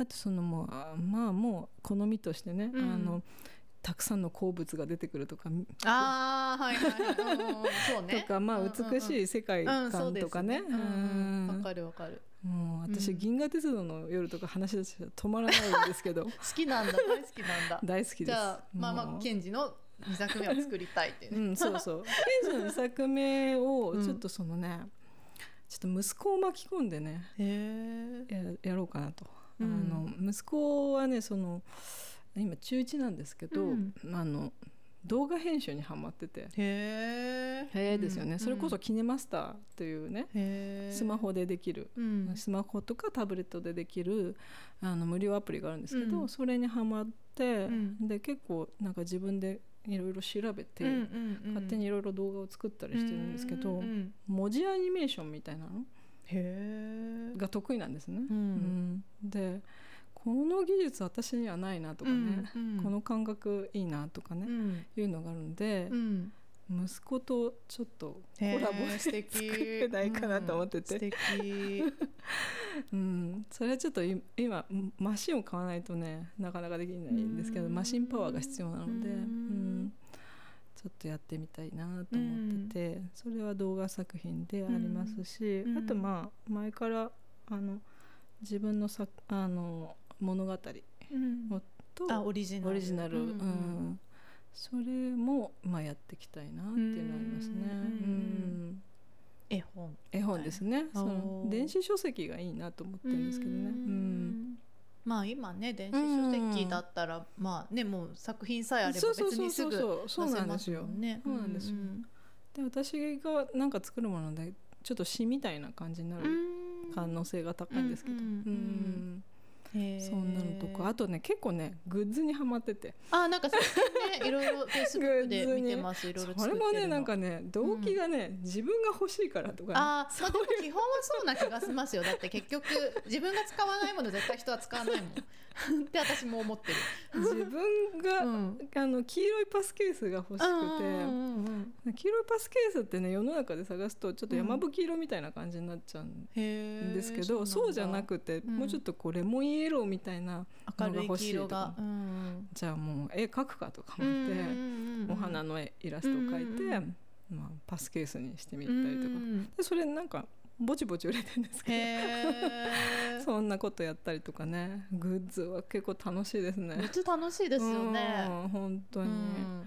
あとそのもうまあもう好みとしてね、あのたくさんの鉱物が出てくるとかあはいはい、そうね、とかまあ美しい世界観とかね。わ、かるわかる。もう私、銀河鉄道の夜とか話し出して止まらないんですけど。好きなんだ大好きなんだ。大好きです。じゃあまあまあ賢治の2作目を作りたいって、ね、う。んそうそう。賢治の2作目をちょっとそのね、ちょっと息子を巻き込んでねややろうかなと、あの息子はねその今中1なんですけど、うん、あの動画編集にはまってて。へえですよね、うん、それこそキネマスターというねスマホでできる、うん、スマホとかタブレットでできるあの無料アプリがあるんですけど、それにはまって、で結構なんか自分でいろいろ調べて、勝手にいろいろ動画を作ったりしてるんですけど、文字アニメーションみたいなのが得意なんですね。でこの技術私にはないなとかね、うんうん、この感覚いいなとかね、うん、いうのがあるので、うん、息子とちょっとコラボして作ってないかなと思ってて、うん、それはちょっと今マシンを買わないとねなかなかできないんですけどマシンパワーが必要なので、うん。ちょっとやってみたいなと思ってて、それは動画作品でありますし、あとまあ前からあの自分のさあの物語、とあオリジナルオリジナル、うん。それも、まあ、やっていきたいなっていうのありますね。うん。絵本。絵本ですね。その電子書籍がいいなと思ってるんですけどね。うん。まあ今ね電子書籍だったら、まあねもう作品さえあれば別にすぐ出せますよね。そうなんですよ。で私がなんか作るものでちょっと詩みたいな感じになる可能性が高いんですけど。うんそんなのとかあとね結構ねグッズにはまってて。あなんか最近ねいろいろフェイスブックで見てますいろいろそれもねなんかね動機がね、うん、自分が欲しいからとか、ね、あまあでも基本はそうな気がしますよ。だって結局自分が使わないもの絶対人は使わないもん。って私も思ってる。自分が、うん、あの黄色いパスケースが欲しくて、うんうん、黄色いパスケースってね世の中で探すとちょっと山吹色みたいな感じになっちゃうんですけど、そうじゃなくて、もうちょっとこうレモンイエローみたいなのが欲しいとか、じゃあもう絵描くかとか思って、お花の絵イラストを描いて、まあ、パスケースにしてみたりとか、でそれなんかぼちぼち売れてるんですけど。そんなことやったりとかね。グッズは結構楽しいですね。グッズ楽しいですよね。本当に。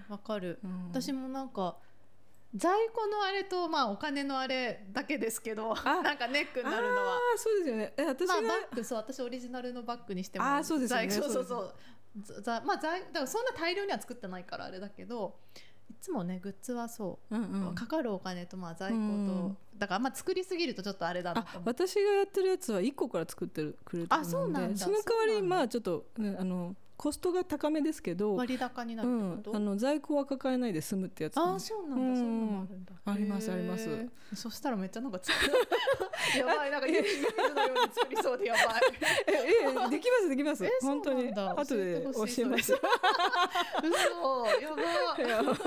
わ、かる、うん、私もなんか在庫のあれとまあお金のあれだけですけど なんかネックになるのは。あそうですよね。え私が、まあ、バッグそう私オリジナルのバッグにしてもあそうですよねそうそうそうまあ在だからそんな大量には作ってないからあれだけどいつもねグッズはそう、うんうん、かかるお金とまあ在庫と、うん、だからまあ作りすぎるとちょっとあれだな私がやってるやつは1個から作ってるくれてるのでその代わりまあちょっと、ね、あのコストが高めですけど割高になるうん、あの在庫は抱えないで済むってやつ。あそうなんだ、うん、そういうのもあるんだ。ありますあります。そしたらめっちゃなんか やばいなんかユニーのように作りそうでやばい。ええできますできます。本当に。後で教えます。嘘やば。ポ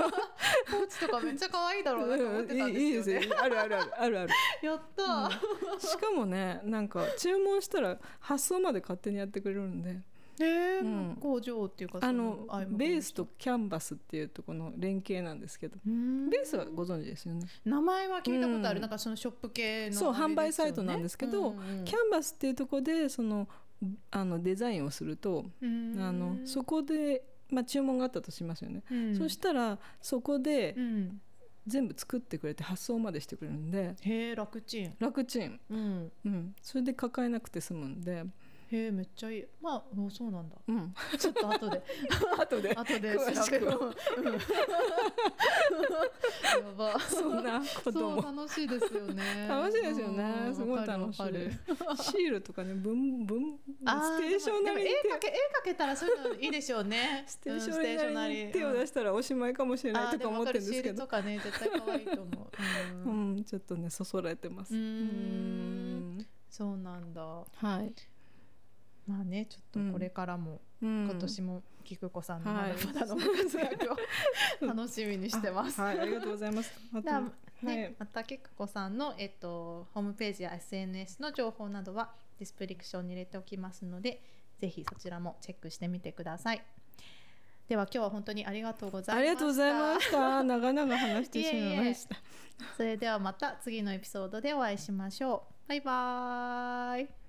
ーチとかめっちゃ可愛いだろうなと思ってたんですよ、ね、いいですあるあるある。あるある。やった、うん、しかもねなんか注文したら発送まで勝手にやってくれるんでえー、うん、工場っていうかあのベースとキャンバスっていうとこの連携なんですけど。ベースはご存知ですよね。名前は聞いたことある、うん、なんかそのショップ系の、そう販売サイトなんですけど、うんうん、キャンバスっていうとこでそのあのデザインをするとあのそこで、まあ、注文があったとしますよね、うん、そしたらそこで、全部作ってくれて発送までしてくれるんで。へえ楽ちん。楽ちん、うん。うん、それで抱えなくて済むんでへえめっちゃいい。まあもうそうなんだ、うん、ちょっと後で。後で。後で調べよう、うん、やば。そんなことも。楽しいですよね。楽しいですよね。すごい楽しい。シールとかね文文あステーショナリーでも絵描け絵描けたらそういうのいいでしょうね。ステーショナリーに手を出ししたらおしまいかもしれないとか思ってるんですけど。とかね絶対可愛いと思う、ううんん、ちょっとねそそられてます。うん。そうなんだ。はい、まあねちょっとこれからも、うん、今年も菊子さんのまはいだまだのご活躍を 楽しみにしてます。はいありがとうございますあとではねはいまた菊子さんの、えっと、ホームページや SNS の情報などはディスプリクションに入れておきますのでぜひそちらもチェックしてみてください。では今日は本当にありがとうございました。ありがとうございました長々話してしまいましたそれではまた次のエピソードでお会いしましょう。バイバーイ。